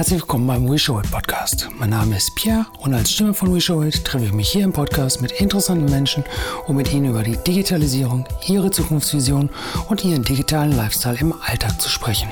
Herzlich willkommen beim We Show It Podcast. Mein Name ist Pierre und als Stimme von We Show It treffe ich mich hier im Podcast mit interessanten Menschen, um mit ihnen über die Digitalisierung, ihre Zukunftsvision und ihren digitalen Lifestyle im Alltag zu sprechen.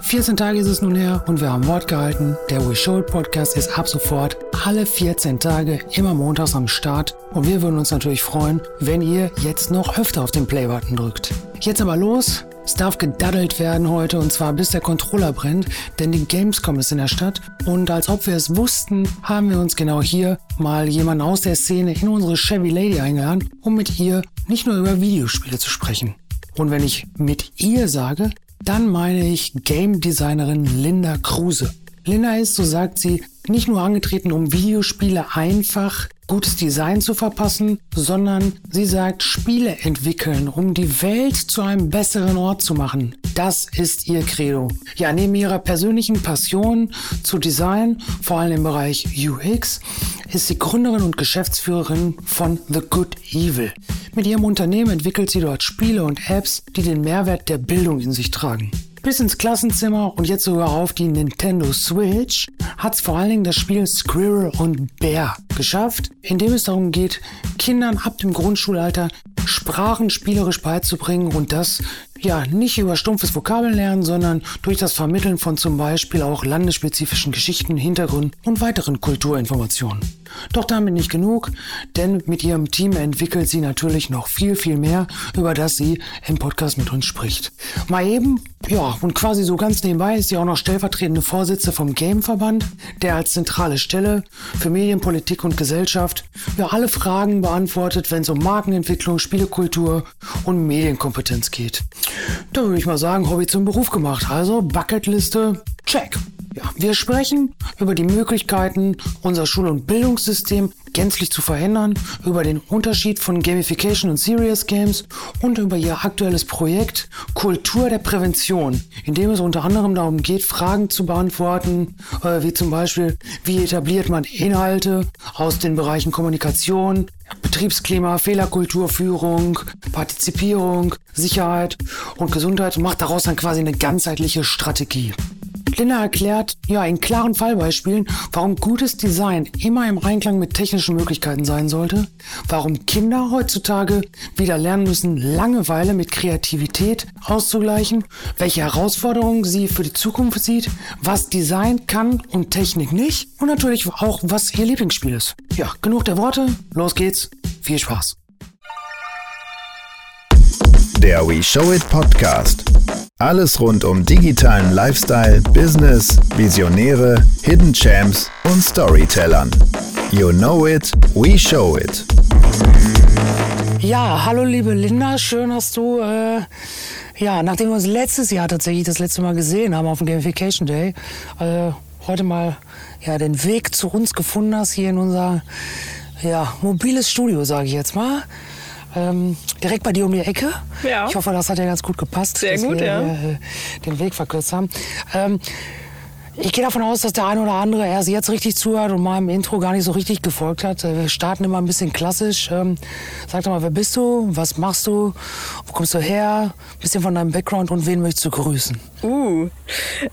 14 Tage ist es nun her und wir haben Wort gehalten. Der We Show Podcast ist ab sofort alle 14 Tage immer montags am Start und wir würden uns natürlich freuen, wenn ihr jetzt noch öfter auf den Play-Button drückt. Jetzt aber los, es darf gedaddelt werden heute und zwar bis der Controller brennt, denn die Gamescom ist in der Stadt und als ob wir es wussten, haben wir uns genau hier mal jemanden aus der Szene in unsere Chevy Lady eingeladen, um mit ihr nicht nur über Videospiele zu sprechen. Und wenn ich mit ihr sage, dann meine ich Game Designerin Linda Kruse. Linda ist, so sagt sie, nicht nur angetreten, um Videospiele einfach gutes Design zu verpassen, sondern sie sagt, Spiele entwickeln, um die Welt zu einem besseren Ort zu machen. Das ist ihr Credo. Ja, neben ihrer persönlichen Passion zu Design, vor allem im Bereich UX, ist sie Gründerin und Geschäftsführerin von The Good Evil. Mit ihrem Unternehmen entwickelt sie dort Spiele und Apps, die den Mehrwert der Bildung in sich tragen bis ins Klassenzimmer und jetzt sogar auf die Nintendo Switch, hat es vor allen Dingen das Spiel Squirrel und Bear geschafft, in dem es darum geht, Kindern ab dem Grundschulalter Sprachen spielerisch beizubringen und das ja nicht über stumpfes Vokabellernen, sondern durch das Vermitteln von zum Beispiel auch landesspezifischen Geschichten, Hintergründen und weiteren Kulturinformationen. Doch damit nicht genug, denn mit ihrem Team entwickelt sie natürlich noch viel, viel mehr, über das sie im Podcast mit uns spricht. Mal eben, ja, und quasi so ganz nebenbei ist sie auch noch stellvertretende Vorsitzende vom Gameverband, der als zentrale Stelle für Medienpolitik und Gesellschaft ja alle Fragen beantwortet, wenn es um Markenentwicklung, Spielekultur und Medienkompetenz geht. Da würde ich mal sagen, Hobby zum Beruf gemacht. Also Bucketliste, check. Ja, wir sprechen über die Möglichkeiten, unser Schul- und Bildungssystem gänzlich zu verändern, über den Unterschied von Gamification und Serious Games und über ihr aktuelles Projekt Kultur der Prävention, in dem es unter anderem darum geht, Fragen zu beantworten, äh, wie zum Beispiel, wie etabliert man Inhalte aus den Bereichen Kommunikation, Betriebsklima, Fehlerkulturführung, Partizipierung, Sicherheit und Gesundheit und macht daraus dann quasi eine ganzheitliche Strategie. Linda erklärt, ja, in klaren Fallbeispielen, warum gutes Design immer im Einklang mit technischen Möglichkeiten sein sollte, warum Kinder heutzutage wieder lernen müssen, Langeweile mit Kreativität auszugleichen, welche Herausforderungen sie für die Zukunft sieht, was Design kann und Technik nicht und natürlich auch, was ihr Lieblingsspiel ist. Ja, genug der Worte, los geht's, viel Spaß. Der We Show It Podcast. Alles rund um digitalen Lifestyle, Business, Visionäre, Hidden Champs und Storytellern. You know it, we show it. Ja, hallo liebe Linda, schön, dass du, äh, ja, nachdem wir uns letztes Jahr tatsächlich das letzte Mal gesehen haben auf dem Gamification Day, äh, heute mal ja, den Weg zu uns gefunden hast hier in unser ja, mobiles Studio, sage ich jetzt mal. Ähm, direkt bei dir um die Ecke. Ja. Ich hoffe, das hat ja ganz gut gepasst, Sehr dass gut, wir ja. äh, den Weg verkürzt haben. Ähm, ich gehe davon aus, dass der eine oder andere erst jetzt richtig zuhört und meinem Intro gar nicht so richtig gefolgt hat. Äh, Wir starten immer ein bisschen klassisch. Ähm, sag doch mal, wer bist du? Was machst du? Wo kommst du her? Ein bisschen von deinem Background und wen möchtest du grüßen? Uh.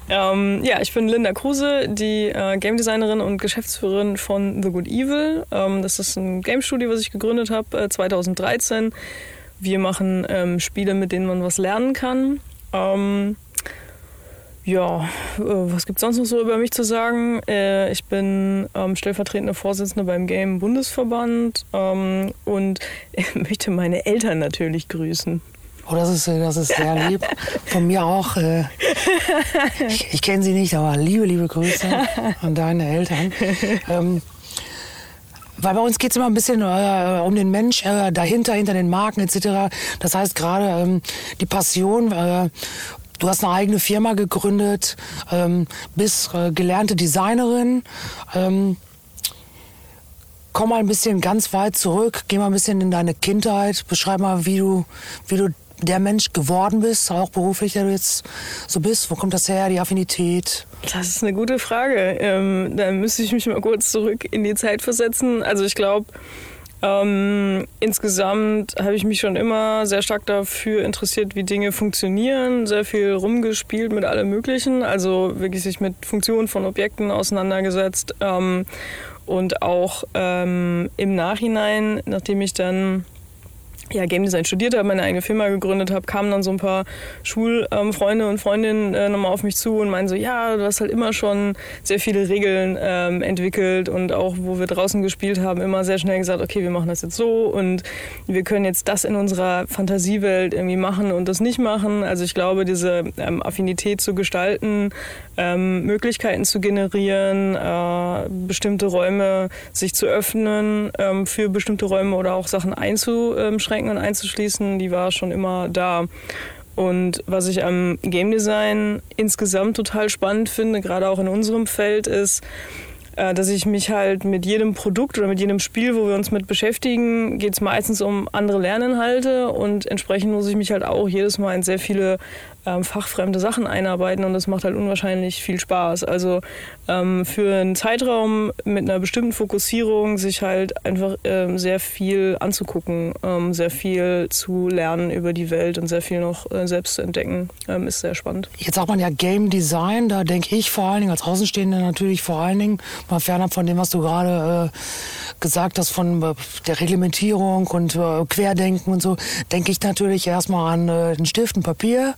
Ähm, ja, ich bin Linda Kruse, die äh, Game Designerin und Geschäftsführerin von The Good Evil. Ähm, das ist ein Game Studio, was ich gegründet habe äh, 2013. Wir machen ähm, Spiele, mit denen man was lernen kann. Ja, äh, was gibt sonst noch so über mich zu sagen? Äh, ich bin ähm, stellvertretende Vorsitzende beim Game Bundesverband ähm, und möchte meine Eltern natürlich grüßen. Oh, das ist, äh, das ist sehr lieb. Von mir auch. Äh, ich ich kenne sie nicht, aber liebe, liebe Grüße an deine Eltern. Ähm, weil bei uns geht es immer ein bisschen äh, um den Mensch äh, dahinter, hinter den Marken etc. Das heißt gerade ähm, die Passion. Du hast eine eigene Firma gegründet, ähm, bist äh, gelernte Designerin. Ähm, komm mal ein bisschen ganz weit zurück, geh mal ein bisschen in deine Kindheit, beschreib mal, wie du, wie du der Mensch geworden bist, auch beruflich, der du jetzt so bist. Wo kommt das her, die Affinität? Das ist eine gute Frage. Ähm, da müsste ich mich mal kurz zurück in die Zeit versetzen. Also ich glaube, Ähm, insgesamt habe ich mich schon immer sehr stark dafür interessiert, wie Dinge funktionieren, sehr viel rumgespielt mit allem Möglichen, also wirklich sich mit Funktionen von Objekten auseinandergesetzt ähm, und auch ähm, im Nachhinein, nachdem ich dann ja, Game Design studiert habe, meine eigene Firma gegründet habe, kamen dann so ein paar Schulfreunde ähm, und Freundinnen äh, nochmal auf mich zu und meinen so, ja, du hast halt immer schon sehr viele Regeln ähm, entwickelt und auch, wo wir draußen gespielt haben, immer sehr schnell gesagt, okay, wir machen das jetzt so und wir können jetzt das in unserer Fantasiewelt irgendwie machen und das nicht machen. Also ich glaube, diese ähm, Affinität zu gestalten, ähm, Möglichkeiten zu generieren, äh, bestimmte Räume sich zu öffnen, ähm, für bestimmte Räume oder auch Sachen einzuschränken, einzuschränken und einzuschließen, die war schon immer da. Und was ich am Game Design insgesamt total spannend finde, gerade auch in unserem Feld, ist, äh, dass ich mich halt mit jedem Produkt oder mit jedem Spiel, wo wir uns mit beschäftigen, geht es meistens um andere Lerninhalte und entsprechend muss ich mich halt auch jedes Mal in sehr viele ähm, fachfremde Sachen einarbeiten und das macht halt unwahrscheinlich viel Spaß. Also ähm, für einen Zeitraum mit einer bestimmten Fokussierung sich halt einfach ähm, sehr viel anzugucken, ähm, sehr viel zu lernen über die Welt und sehr viel noch äh, selbst zu entdecken, ähm, ist sehr spannend. Jetzt sagt man ja Game Design, da denke ich vor allen Dingen als Außenstehender natürlich vor allen Dingen mal fernab von dem, was du gerade äh, gesagt hast, von äh, der Reglementierung und äh, Querdenken und so, denke ich natürlich erstmal an äh, den Stift, ein Papier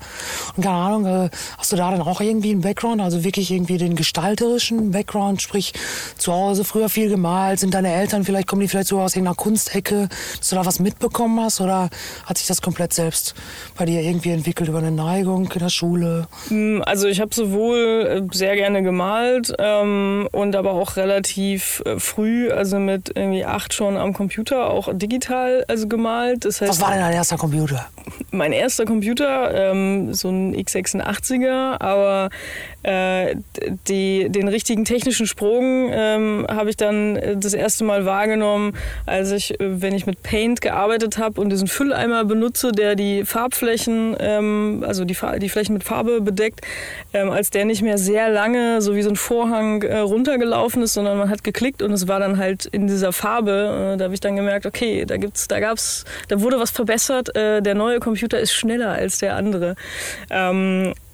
und keine Ahnung, äh, hast du da dann auch irgendwie einen Background, also wirklich irgendwie den gestalterischen Background, sprich zu Hause früher viel gemalt, sind deine Eltern vielleicht, kommen die vielleicht so aus irgendeiner Kunstecke, dass du da was mitbekommen hast oder hat sich das komplett selbst bei dir irgendwie entwickelt über eine Neigung in der Schule? Mm, also ich habe sowohl äh, sehr gerne gemalt ähm, und aber auch relativ äh, früh, also mit irgendwie acht schon am Computer, auch digital also gemalt. Das heißt, was war denn dein erster Computer? Mein erster Computer, ähm, so ein x86er, aber äh, die, den richtigen technischen Sprung ähm, habe ich dann äh, das erste Mal wahrgenommen, als ich, äh, wenn ich mit Paint gearbeitet habe und diesen Fülleimer benutze, der die Farbflächen, ähm, also die, die Flächen mit Farbe bedeckt, ähm, als der nicht mehr sehr lange so wie so ein Vorhang äh, runtergelaufen ist, sondern man hat geklickt und es war dann halt in dieser Farbe. Äh, da habe ich dann gemerkt, okay, da gibt's, da gab's, da wurde was verbessert. Äh, der neue Computer ist schneller als der andere.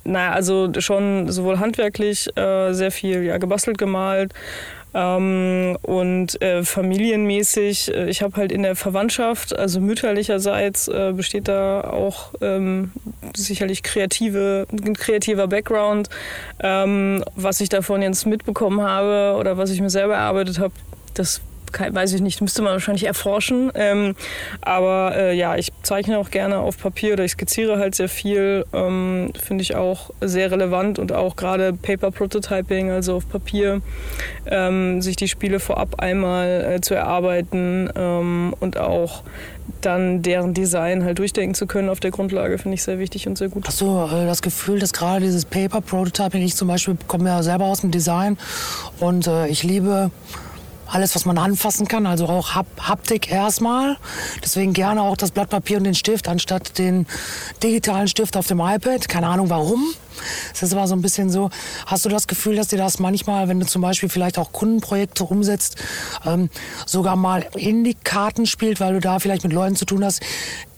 Naja, also schon sowohl handwerklich äh, sehr viel ja, gebastelt, gemalt. Ähm, und äh, familienmäßig, äh, ich habe halt in der Verwandtschaft, also mütterlicherseits, äh, besteht da auch ähm, sicherlich kreative, ein kreativer Background. Ähm, was ich davon jetzt mitbekommen habe oder was ich mir selber erarbeitet habe, das weiß ich nicht, müsste man wahrscheinlich erforschen. Ähm, aber äh, ja, ich zeichne auch gerne auf Papier oder ich skizziere halt sehr viel. Ähm, Finde ich auch sehr relevant und auch gerade Paper Prototyping, also auf Papier, ähm, sich die Spiele vorab einmal äh, zu erarbeiten ähm, und auch dann deren Design halt durchdenken zu können auf der Grundlage, finde ich sehr wichtig und sehr gut. Hast du äh, das Gefühl, dass gerade dieses Paper Prototyping, ich zum Beispiel komme ja selber aus dem Design und äh, ich liebe alles, was man anfassen kann, also auch Haptik erstmal. Deswegen gerne auch das Blatt Papier und den Stift anstatt den digitalen Stift auf dem iPad. Keine Ahnung warum. Es ist aber so ein bisschen so, hast du das Gefühl, dass dir das manchmal, wenn du zum Beispiel vielleicht auch Kundenprojekte umsetzt, ähm, sogar mal in die Karten spielt, weil du da vielleicht mit Leuten zu tun hast,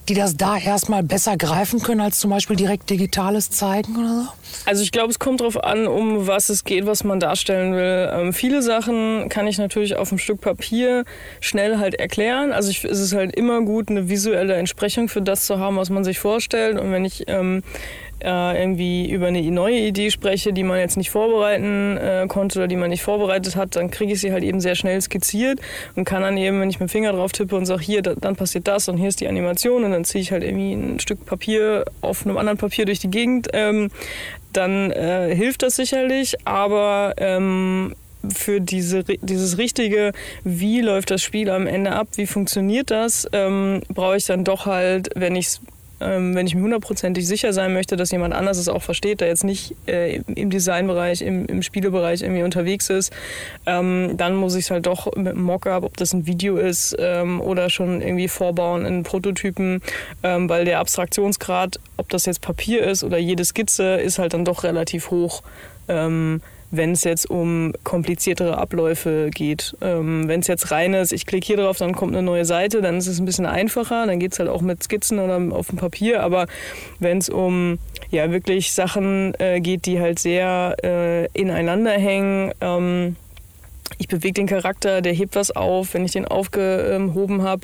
die das da erstmal besser greifen können, als zum Beispiel direkt Digitales zeigen oder so? Also ich glaube, es kommt darauf an, um was es geht, was man darstellen will. Ähm, viele Sachen kann ich natürlich auf einem Stück Papier schnell halt erklären. Also ich, es ist halt immer gut, eine visuelle Entsprechung für das zu haben, was man sich vorstellt. Und wenn ich ähm, äh, irgendwie über eine neue Idee spreche, die man jetzt nicht vorbereiten äh, konnte oder die man nicht vorbereitet hat, dann kriege ich sie halt eben sehr schnell skizziert und kann dann eben, wenn ich mit dem Finger drauf tippe und sage, hier, da, dann passiert das und hier ist die Animation und dann ziehe ich halt irgendwie ein Stück Papier auf einem anderen Papier durch die Gegend, ähm, dann äh, hilft das sicherlich, aber ähm, für diese, dieses richtige, wie läuft das Spiel am Ende ab, wie funktioniert das, ähm, brauche ich dann doch halt, wenn ich es ähm, wenn ich mir hundertprozentig sicher sein möchte, dass jemand anders es auch versteht, der jetzt nicht äh, im Designbereich, im, im Spielebereich irgendwie unterwegs ist, ähm, dann muss ich es halt doch mit einem Mockup, ob das ein Video ist ähm, oder schon irgendwie vorbauen in Prototypen, ähm, weil der Abstraktionsgrad, ob das jetzt Papier ist oder jede Skizze, ist halt dann doch relativ hoch. Wenn es jetzt um kompliziertere Abläufe geht. Ähm, wenn es jetzt rein ist, ich klicke hier drauf, dann kommt eine neue Seite, dann ist es ein bisschen einfacher, dann geht es halt auch mit Skizzen oder auf dem Papier, aber wenn es um ja wirklich Sachen äh, geht, die halt sehr äh, ineinander hängen, ähm, ich bewege den Charakter, der hebt was auf. Wenn ich den aufgehoben habe,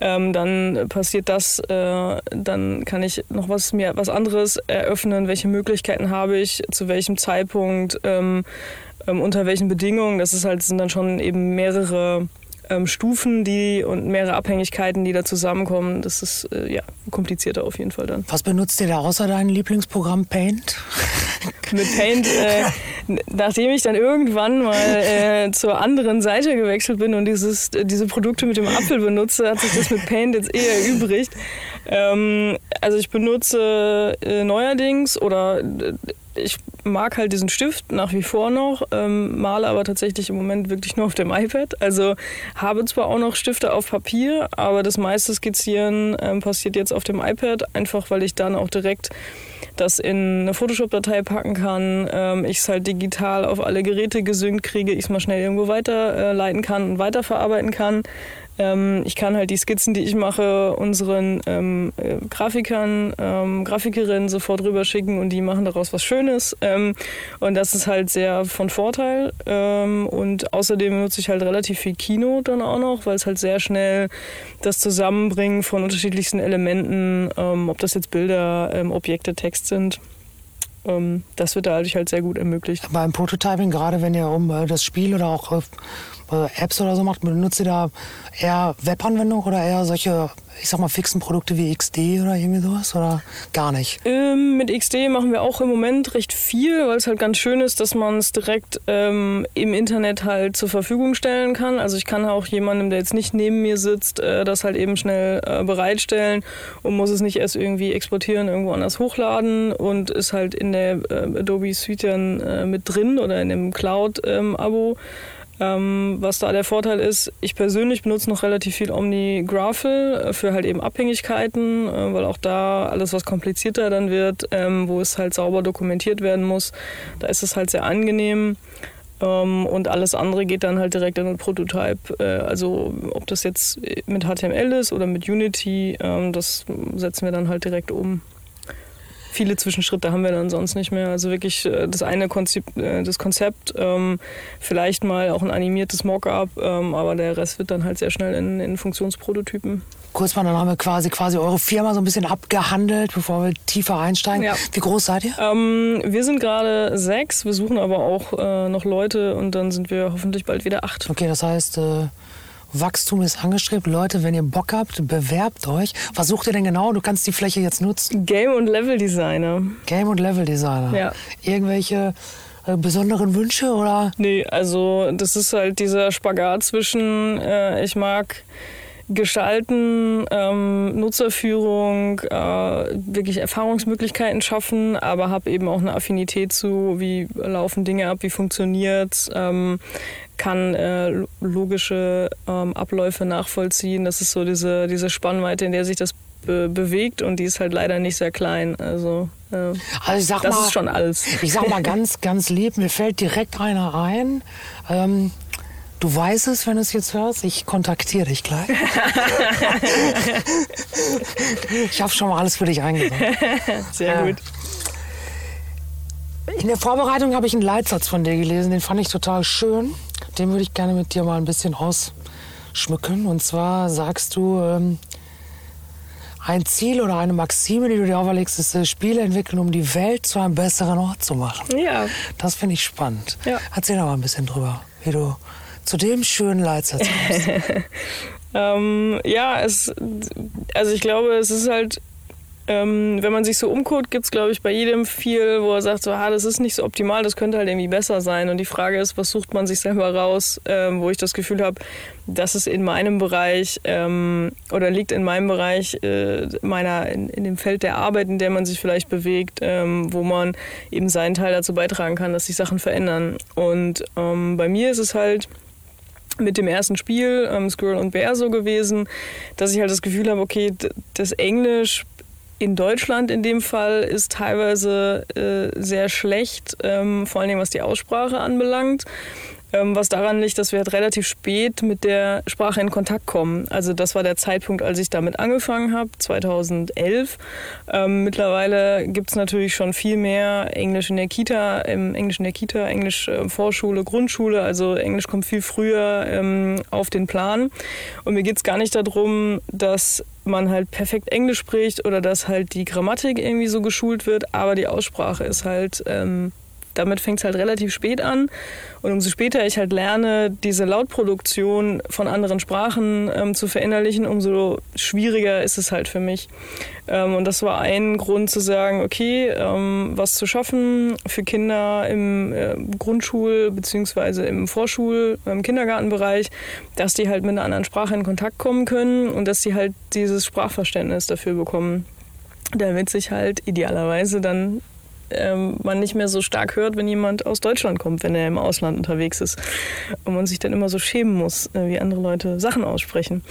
ähm, dann passiert das, äh, dann kann ich noch was mir was anderes eröffnen. Welche Möglichkeiten habe ich, zu welchem Zeitpunkt, ähm, ähm, unter welchen Bedingungen? Das ist halt sind dann schon eben mehrere ähm, Stufen die und mehrere Abhängigkeiten, die da zusammenkommen. Das ist äh, ja komplizierter auf jeden Fall dann. Was benutzt ihr da außer deinem Lieblingsprogramm Paint? Mit Paint, äh, nachdem ich dann irgendwann mal äh, zur anderen Seite gewechselt bin und dieses, diese Produkte mit dem Apfel benutze, hat sich das mit Paint jetzt eher erübrigt. Ähm, also ich benutze äh, neuerdings oder äh, ich mag halt diesen Stift nach wie vor noch, ähm, male aber tatsächlich im Moment wirklich nur auf dem iPad. Also habe zwar auch noch Stifte auf Papier, aber das meiste Skizzieren ähm, passiert jetzt auf dem iPad, einfach weil ich dann auch direkt das in eine Photoshop-Datei packen kann, ähm, ich es halt digital auf alle Geräte gesynkt kriege, ich es mal schnell irgendwo weiterleiten äh, kann und weiterverarbeiten kann. Ähm, ich kann halt die Skizzen, die ich mache, unseren ähm, äh, Grafikern, ähm, Grafikerinnen sofort rüberschicken und die machen daraus was Schönes. Ähm, und das ist halt sehr von Vorteil. Ähm, und außerdem nutze ich halt relativ viel Kino dann auch noch, weil es halt sehr schnell das Zusammenbringen von unterschiedlichsten Elementen, ähm, ob das jetzt Bilder, Objekte, Text sind, das wird dadurch halt sehr gut ermöglicht. Beim Prototyping, gerade wenn ihr um äh, das Spiel oder auch äh, Apps oder so macht, benutzt ihr da eher Webanwendungen oder eher solche, ich sag mal, fixen Produkte wie XD oder irgendwie sowas oder gar nicht? Ähm, mit XD machen wir auch im Moment recht viel, weil es halt ganz schön ist, dass man es direkt ähm, im Internet halt zur Verfügung stellen kann. Also ich kann auch jemandem, der jetzt nicht neben mir sitzt, äh, das halt eben schnell äh, bereitstellen und muss es nicht erst irgendwie exportieren, irgendwo anders hochladen und ist halt in der äh, Adobe Suite dann äh, mit drin oder in dem Cloud-Abo. Ähm, ähm, was da der Vorteil ist, ich persönlich benutze noch relativ viel OmniGraphel äh, für halt eben Abhängigkeiten, äh, weil auch da alles, was komplizierter dann wird, ähm, wo es halt sauber dokumentiert werden muss, da ist es halt sehr angenehm. Ähm, und alles andere geht dann halt direkt in den Prototype. Äh, also ob das jetzt mit HTML ist oder mit Unity, ähm, das setzen wir dann halt direkt um viele Zwischenschritte haben wir dann sonst nicht mehr. Also wirklich äh, das eine Konzept, äh, das Konzept ähm, vielleicht mal auch ein animiertes Mockup, ähm, aber der Rest wird dann halt sehr schnell in, in Funktionsprototypen. Kurz mal, dann haben wir quasi, quasi eure Firma so ein bisschen abgehandelt, bevor wir tiefer einsteigen. Ja. Wie groß seid ihr? Ähm, wir sind gerade sechs, wir suchen aber auch äh, noch Leute und dann sind wir hoffentlich bald wieder acht. Okay, das heißt, äh Wachstum ist angestrebt. Leute, wenn ihr Bock habt, bewerbt euch. Was sucht ihr denn genau? Du kannst die Fläche jetzt nutzen. Game- und Level-Designer. Game- und Level-Designer. Ja. Irgendwelche äh, besonderen Wünsche oder? Nee, also das ist halt dieser Spagat zwischen, äh, ich mag gestalten, ähm, Nutzerführung, äh, wirklich Erfahrungsmöglichkeiten schaffen, aber habe eben auch eine Affinität zu, wie laufen Dinge ab, wie funktioniert ähm, kann äh, logische ähm, Abläufe nachvollziehen. Das ist so diese, diese Spannweite, in der sich das be bewegt und die ist halt leider nicht sehr klein. Also, äh, also ich sag das mal, ist schon alles. Ich sag mal ganz, ganz lieb, mir fällt direkt einer ein. Ähm, Du weißt es, wenn du es jetzt hörst. Ich kontaktiere dich gleich. ich habe schon mal alles für dich eingebaut. Sehr gut. In der Vorbereitung habe ich einen Leitsatz von dir gelesen, den fand ich total schön. Den würde ich gerne mit dir mal ein bisschen ausschmücken. Und zwar sagst du, ähm, ein Ziel oder eine Maxime, die du dir auferlegst, ist, äh, Spiele entwickeln, um die Welt zu einem besseren Ort zu machen. Ja. Das finde ich spannend. Ja. Erzähl doch mal ein bisschen drüber, wie du zu dem schönen Leitsatz kommst. ähm, ja, es, also ich glaube, es ist halt ähm, wenn man sich so umguckt, gibt es, glaube ich, bei jedem viel, wo er sagt, so, ah, das ist nicht so optimal, das könnte halt irgendwie besser sein. Und die Frage ist, was sucht man sich selber raus, ähm, wo ich das Gefühl habe, das ist in meinem Bereich ähm, oder liegt in meinem Bereich äh, meiner, in, in, dem Feld der Arbeit, in der man sich vielleicht bewegt, ähm, wo man eben seinen Teil dazu beitragen kann, dass sich Sachen verändern. Und ähm, bei mir ist es halt, mit dem ersten Spiel, ähm, Squirrel und Bear, so gewesen, dass ich halt das Gefühl habe, okay, das Englisch in Deutschland in dem Fall ist teilweise äh, sehr schlecht, ähm, vor Dingen was die Aussprache anbelangt. Ähm, was daran liegt, dass wir halt relativ spät mit der Sprache in Kontakt kommen. Also das war der Zeitpunkt, als ich damit angefangen habe, 2011. Ähm, mittlerweile gibt es natürlich schon viel mehr Englisch in der Kita, ähm, Englisch in der Kita, Englisch äh, Vorschule, Grundschule. Also Englisch kommt viel früher ähm, auf den Plan. Und mir geht es gar nicht darum, dass man halt perfekt Englisch spricht oder dass halt die Grammatik irgendwie so geschult wird, aber die Aussprache ist halt ähm, damit fängt es halt relativ spät an. Und umso später ich halt lerne, diese Lautproduktion von anderen Sprachen ähm, zu verinnerlichen, umso schwieriger ist es halt für mich. Ähm, und das war ein Grund zu sagen, okay, ähm, was zu schaffen für Kinder im äh, Grundschul- bzw. im Vorschul-, im Kindergartenbereich, dass die halt mit einer anderen Sprache in Kontakt kommen können und dass sie halt dieses Sprachverständnis dafür bekommen damit sich halt idealerweise dann ähm, man nicht mehr so stark hört, wenn jemand aus Deutschland kommt, wenn er im Ausland unterwegs ist. Und man sich dann immer so schämen muss, äh, wie andere Leute Sachen aussprechen.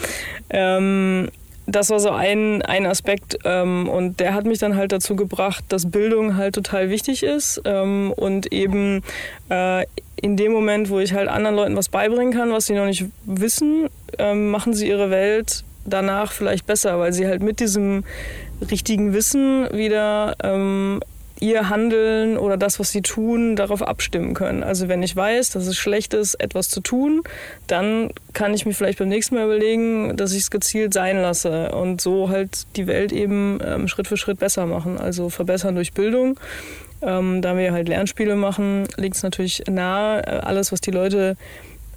Ähm, das war so ein, ein Aspekt ähm, und der hat mich dann halt dazu gebracht, dass Bildung halt total wichtig ist ähm, und eben äh, in dem Moment, wo ich halt anderen Leuten was beibringen kann, was sie noch nicht wissen, ähm, machen sie ihre Welt danach vielleicht besser, weil sie halt mit diesem richtigen Wissen wieder ähm, ihr Handeln oder das, was sie tun, darauf abstimmen können. Also wenn ich weiß, dass es schlecht ist, etwas zu tun, dann kann ich mir vielleicht beim nächsten Mal überlegen, dass ich es gezielt sein lasse und so halt die Welt eben ähm, Schritt für Schritt besser machen. Also verbessern durch Bildung. Ähm, da wir halt Lernspiele machen, liegt es natürlich nahe, äh, alles, was die Leute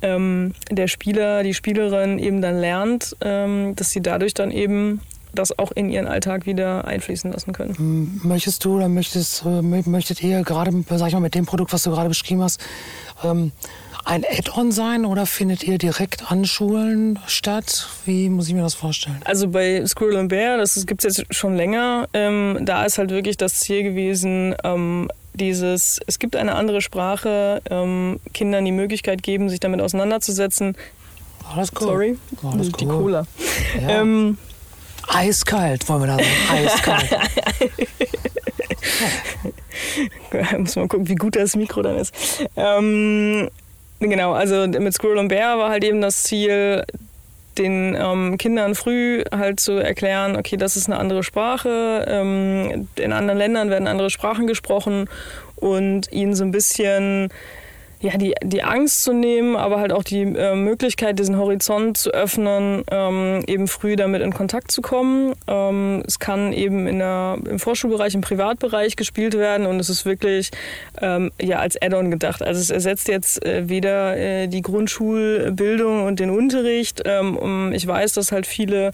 ähm, der Spieler, die Spielerin eben dann lernt, ähm, dass sie dadurch dann eben das auch in ihren Alltag wieder einfließen lassen können. Möchtest du oder möchtest, äh, möchtet ihr gerade, sag ich mal, mit dem Produkt, was du gerade beschrieben hast, ähm, ein Add-on sein oder findet ihr direkt an Schulen statt? Wie muss ich mir das vorstellen? Also bei Squirrel and Bear, das gibt es jetzt schon länger, ähm, da ist halt wirklich das Ziel gewesen, ähm, dieses, es gibt eine andere Sprache, ähm, Kindern die Möglichkeit geben, sich damit auseinanderzusetzen. Alles cool. Sorry, Alles die cool. Cola. Ja. Eiskalt, wollen wir da sagen. Eiskalt. Muss mal gucken, wie gut das Mikro dann ist. Ähm, genau, also mit Squirrel and Bear war halt eben das Ziel, den ähm, Kindern früh halt zu erklären, okay, das ist eine andere Sprache, ähm, in anderen Ländern werden andere Sprachen gesprochen und ihnen so ein bisschen ja, die, die Angst zu nehmen, aber halt auch die äh, Möglichkeit, diesen Horizont zu öffnen, ähm, eben früh damit in Kontakt zu kommen. Ähm, es kann eben in der, im Vorschulbereich, im Privatbereich gespielt werden und es ist wirklich ähm, ja, als Add-on gedacht. Also es ersetzt jetzt äh, weder äh, die Grundschulbildung und den Unterricht. Ähm, ich weiß, dass halt viele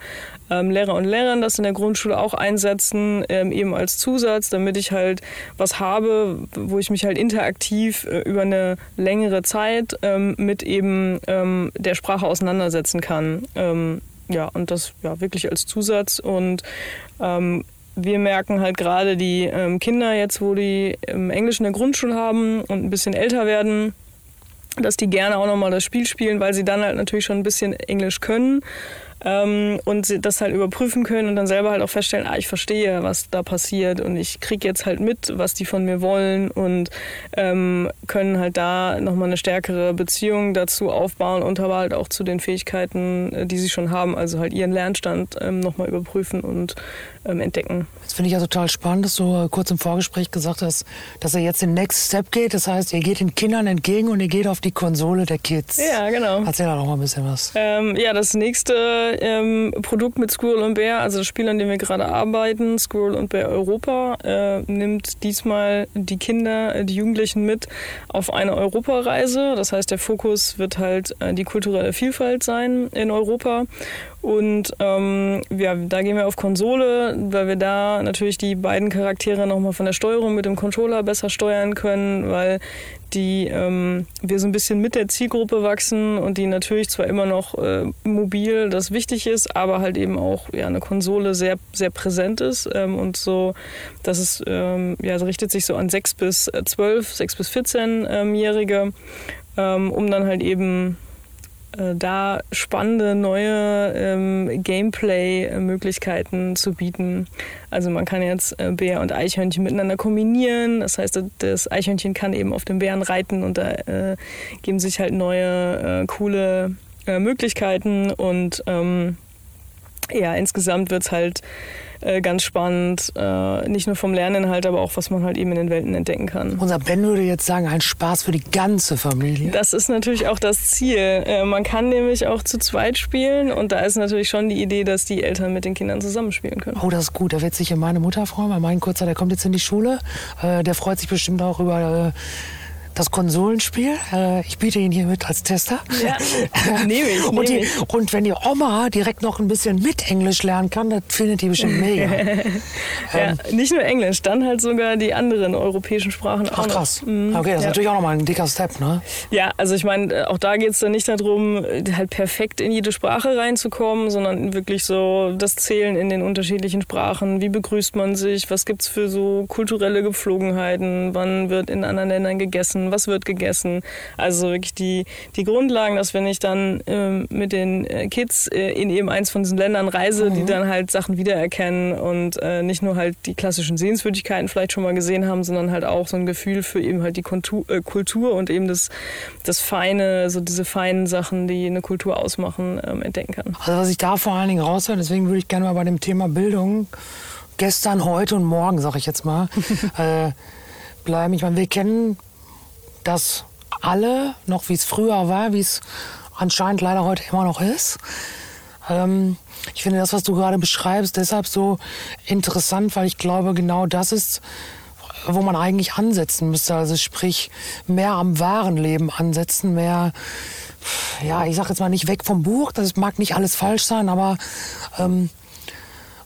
ähm, Lehrer und Lehrerinnen das in der Grundschule auch einsetzen, ähm, eben als Zusatz, damit ich halt was habe, wo ich mich halt interaktiv äh, über eine längere Zeit ähm, mit eben ähm, der Sprache auseinandersetzen kann. Ähm, ja, und das ja wirklich als Zusatz und ähm, wir merken halt gerade die Kinder jetzt, wo die Englisch in der Grundschule haben und ein bisschen älter werden, dass die gerne auch nochmal das Spiel spielen, weil sie dann halt natürlich schon ein bisschen Englisch können ähm, und das halt überprüfen können und dann selber halt auch feststellen, ah, ich verstehe, was da passiert und ich kriege jetzt halt mit, was die von mir wollen und ähm, können halt da nochmal eine stärkere Beziehung dazu aufbauen und aber halt auch zu den Fähigkeiten, äh, die sie schon haben, also halt ihren Lernstand ähm, nochmal überprüfen und ähm, entdecken. Das finde ich ja total spannend, dass du äh, kurz im Vorgespräch gesagt hast, dass er jetzt den Next Step geht. Das heißt, ihr geht den Kindern entgegen und ihr geht auf die Konsole der Kids. Ja, genau. Erzähl da noch mal ein bisschen was. Ähm, ja, das nächste ähm, Produkt mit Squirrel und Bear, also das Spiel, an dem wir gerade arbeiten, Squirrel und Bear Europa, äh, nimmt diesmal die Kinder, äh, die Jugendlichen mit auf eine Europareise. Das heißt, der Fokus wird halt äh, die kulturelle Vielfalt sein in Europa. Und ähm, ja, da gehen wir auf Konsole, weil wir da natürlich die beiden Charaktere nochmal von der Steuerung mit dem Controller besser steuern können, weil die ähm, wir so ein bisschen mit der Zielgruppe wachsen und die natürlich zwar immer noch äh, mobil das wichtig ist, aber halt eben auch ja, eine Konsole sehr, sehr präsent ist ähm, und so, dass es ähm, ja, richtet sich so an 6 bis 12, 6 bis 14-Jährige, ähm, um dann halt eben äh, da spannende neue ähm, Gameplay-Möglichkeiten zu bieten. Also man kann jetzt äh, Bär und Eichhörnchen miteinander kombinieren. Das heißt, das Eichhörnchen kann eben auf dem Bären reiten und da äh, geben sich halt neue, äh, coole äh, Möglichkeiten und ähm, ja, insgesamt wird es halt äh, ganz spannend, äh, nicht nur vom Lerninhalt, aber auch was man halt eben in den Welten entdecken kann. Unser Ben würde jetzt sagen, ein Spaß für die ganze Familie. Das ist natürlich auch das Ziel. Äh, man kann nämlich auch zu zweit spielen und da ist natürlich schon die Idee, dass die Eltern mit den Kindern zusammenspielen können. Oh, das ist gut. Da wird sich meine Mutter freuen, weil mein Kurzer, der kommt jetzt in die Schule. Der freut sich bestimmt auch über das Konsolenspiel. Äh, ich biete ihn hier mit als Tester. Ja, nehme ich. und, die, und, wenn die Oma direkt noch ein bisschen mit Englisch lernen kann, das findet die bestimmt mega. ja, ähm, nicht nur Englisch, dann halt sogar die anderen europäischen Sprachen auch. Ach krass. Mhm. Okay, das ist ja. natürlich auch nochmal ein dicker Step, ne? Ja, also ich meine, äh, auch da geht es dann nicht darum, halt perfekt in jede Sprache reinzukommen, sondern wirklich so das Zählen in den unterschiedlichen Sprachen. Wie begrüßt man sich? Was gibt es für so kulturelle Gepflogenheiten? Wann wird in anderen Ländern gegessen? Was wird gegessen. Also wirklich die, die Grundlagen, dass wenn ich dann ähm, mit den äh, Kids äh, in eben eins von diesen Ländern reise, mhm. die dann halt Sachen wiedererkennen und äh, nicht nur halt die klassischen Sehenswürdigkeiten vielleicht schon mal gesehen haben, sondern halt auch so ein Gefühl für eben halt die Kontur, äh, Kultur und eben das, das Feine, so diese feinen Sachen, die eine Kultur ausmachen, ähm, entdecken kann. Also was ich da vor allen Dingen raushöre, deswegen würde ich gerne mal bei dem Thema Bildung gestern, heute und morgen, sage ich jetzt mal, äh, bleiben. Ich meine, wir kennen dass alle, noch wie es früher war, wie es anscheinend leider heute immer noch ist. Ähm, ich finde das, was du gerade beschreibst, deshalb so interessant, weil ich glaube, genau das ist, wo man eigentlich ansetzen müsste. Also sprich, mehr am wahren Leben ansetzen, mehr, ja, ich sag jetzt mal nicht weg vom Buch, das mag nicht alles falsch sein, aber ähm,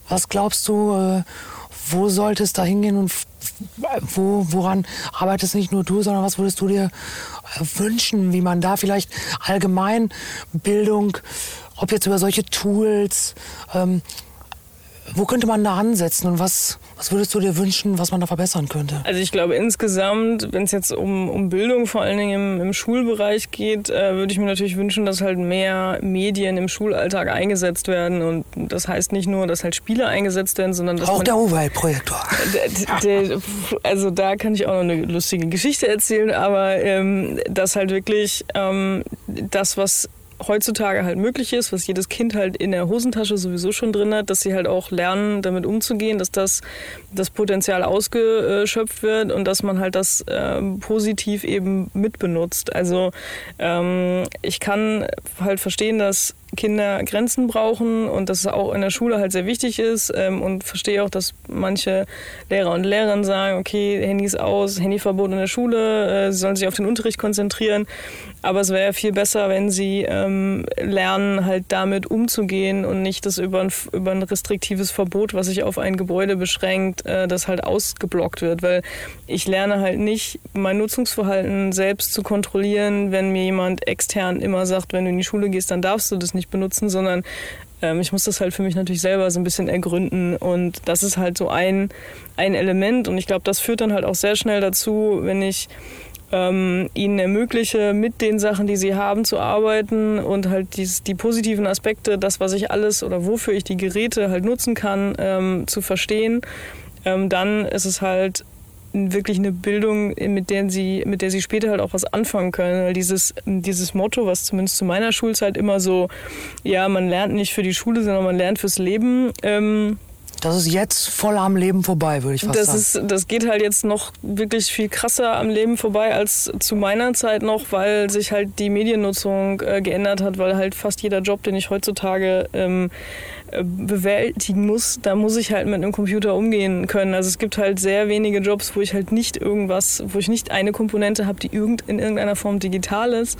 was glaubst du, äh, wo sollte es da hingehen und wo, woran arbeitest nicht nur du, sondern was würdest du dir äh, wünschen, wie man da vielleicht allgemein Bildung, ob jetzt über solche Tools, ähm, wo könnte man da ansetzen und was, was würdest du dir wünschen, was man da verbessern könnte? Also ich glaube insgesamt, wenn es jetzt um, um Bildung vor allen Dingen im, im Schulbereich geht, äh, würde ich mir natürlich wünschen, dass halt mehr Medien im Schulalltag eingesetzt werden. Und das heißt nicht nur, dass halt Spiele eingesetzt werden, sondern dass Auch der Huawei-Projektor. Also da kann ich auch noch eine lustige Geschichte erzählen, aber ähm, dass halt wirklich ähm, das, was heutzutage halt möglich ist, was jedes Kind halt in der Hosentasche sowieso schon drin hat, dass sie halt auch lernen, damit umzugehen, dass das, das Potenzial ausgeschöpft wird und dass man halt das ähm, positiv eben mitbenutzt. Also ähm, ich kann halt verstehen, dass Kinder Grenzen brauchen und dass es auch in der Schule halt sehr wichtig ist ähm, und verstehe auch, dass manche Lehrer und Lehrerinnen sagen, okay, Handys aus, Handyverbot in der Schule, äh, sie sollen sich auf den Unterricht konzentrieren. Aber es wäre viel besser, wenn sie ähm, lernen, halt damit umzugehen und nicht das über ein, über ein restriktives Verbot, was sich auf ein Gebäude beschränkt, äh, das halt ausgeblockt wird. Weil ich lerne halt nicht, mein Nutzungsverhalten selbst zu kontrollieren, wenn mir jemand extern immer sagt, wenn du in die Schule gehst, dann darfst du das nicht benutzen, sondern ähm, ich muss das halt für mich natürlich selber so ein bisschen ergründen. Und das ist halt so ein, ein Element. Und ich glaube, das führt dann halt auch sehr schnell dazu, wenn ich ähm, ihnen ermögliche, mit den Sachen, die sie haben, zu arbeiten und halt dies, die positiven Aspekte, das, was ich alles oder wofür ich die Geräte halt nutzen kann, ähm, zu verstehen, ähm, dann ist es halt wirklich eine Bildung, mit der sie, mit der sie später halt auch was anfangen können. Weil dieses, dieses Motto, was zumindest zu meiner Schulzeit immer so, ja, man lernt nicht für die Schule, sondern man lernt fürs Leben. Ähm, das ist jetzt voll am Leben vorbei, würde ich fast das sagen. Ist, das geht halt jetzt noch wirklich viel krasser am Leben vorbei als zu meiner Zeit noch, weil sich halt die Mediennutzung äh, geändert hat, weil halt fast jeder Job, den ich heutzutage ähm, äh, bewältigen muss, da muss ich halt mit einem Computer umgehen können. Also es gibt halt sehr wenige Jobs, wo ich halt nicht irgendwas, wo ich nicht eine Komponente habe, die irgend, in irgendeiner Form digital ist.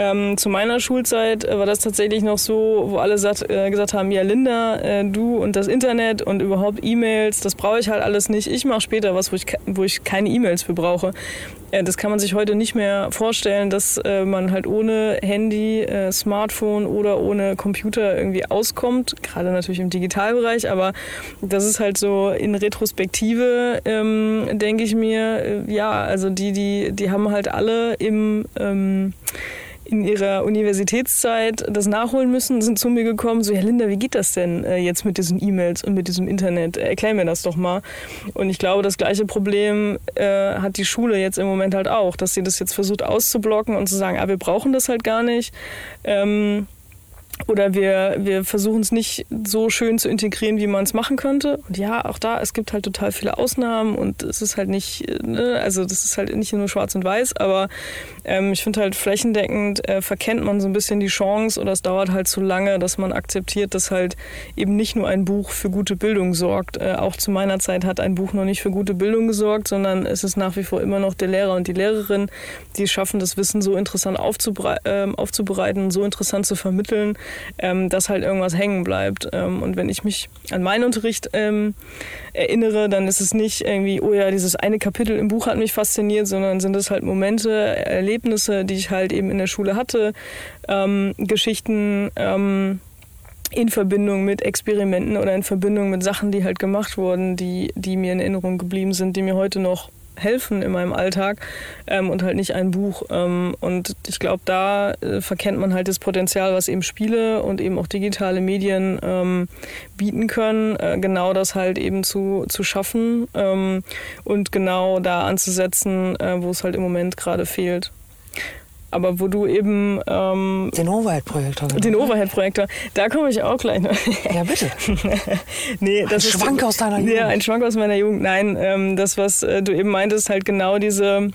Ähm, zu meiner Schulzeit äh, war das tatsächlich noch so, wo alle sagt, äh, gesagt haben, ja Linda, äh, du und das Internet und überhaupt E-Mails, das brauche ich halt alles nicht. Ich mache später was, wo ich, wo ich keine E-Mails für brauche. Äh, das kann man sich heute nicht mehr vorstellen, dass äh, man halt ohne Handy, Smartphone oder ohne Computer irgendwie auskommt. Gerade natürlich im Digitalbereich, aber das ist halt so in Retrospektive, ähm, denke ich mir, ja, also die, die, die haben halt alle im ähm, in ihrer Universitätszeit das nachholen müssen, sind zu mir gekommen, so, ja Linda, wie geht das denn äh, jetzt mit diesen E-Mails und mit diesem Internet? Erklär mir das doch mal. Und ich glaube, das gleiche Problem äh, hat die Schule jetzt im Moment halt auch, dass sie das jetzt versucht auszublocken und zu sagen, ah, wir brauchen das halt gar nicht. Ähm, oder wir, wir versuchen es nicht so schön zu integrieren, wie man es machen könnte. Und ja, auch da, es gibt halt total viele Ausnahmen und es ist halt nicht, ne, also das ist halt nicht nur schwarz und weiß, aber ähm, ich finde halt flächendeckend äh, verkennt man so ein bisschen die Chance oder es dauert halt zu lange, dass man akzeptiert, dass halt eben nicht nur ein Buch für gute Bildung sorgt. Äh, auch zu meiner Zeit hat ein Buch noch nicht für gute Bildung gesorgt, sondern es ist nach wie vor immer noch der Lehrer und die Lehrerin, die schaffen, das Wissen so interessant aufzubere äh, aufzubereiten, so interessant zu vermitteln, ähm, dass halt irgendwas hängen bleibt. Ähm, und wenn ich mich an meinen Unterricht ähm, erinnere, dann ist es nicht irgendwie, oh ja, dieses eine Kapitel im Buch hat mich fasziniert, sondern sind es halt Momente, Erlebnisse, die ich halt eben in der Schule hatte, ähm, Geschichten ähm, in Verbindung mit Experimenten oder in Verbindung mit Sachen, die halt gemacht wurden, die, die mir in Erinnerung geblieben sind, die mir heute noch helfen in meinem Alltag ähm, und halt nicht ein Buch. Ähm, und ich glaube, da äh, verkennt man halt das Potenzial, was eben Spiele und eben auch digitale Medien ähm, bieten können, äh, genau das halt eben zu, zu schaffen ähm, und genau da anzusetzen, äh, wo es halt im Moment gerade fehlt aber wo du eben... Ähm, den Overhead-Projektor. Den Overhead-Projektor, da komme ich auch gleich noch. Ja, bitte. nee, das ein Schwank aus deiner Jugend. Ja, ein Schwank aus meiner Jugend. Nein, ähm, das, was äh, du eben meintest, halt genau diese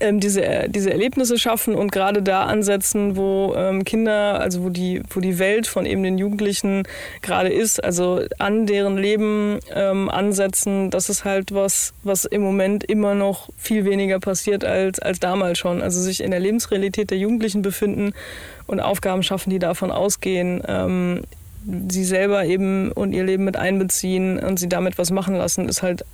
ähm, diese, diese Erlebnisse schaffen und gerade da ansetzen, wo ähm, Kinder, also wo die, wo die Welt von eben den Jugendlichen gerade ist, also an deren Leben ähm, ansetzen, das ist halt was, was im Moment immer noch viel weniger passiert als, als damals schon. Also sich in der Lebensrealität der Jugendlichen befinden und Aufgaben schaffen, die davon ausgehen, ähm, sie selber eben und ihr Leben mit einbeziehen und sie damit was machen lassen, ist halt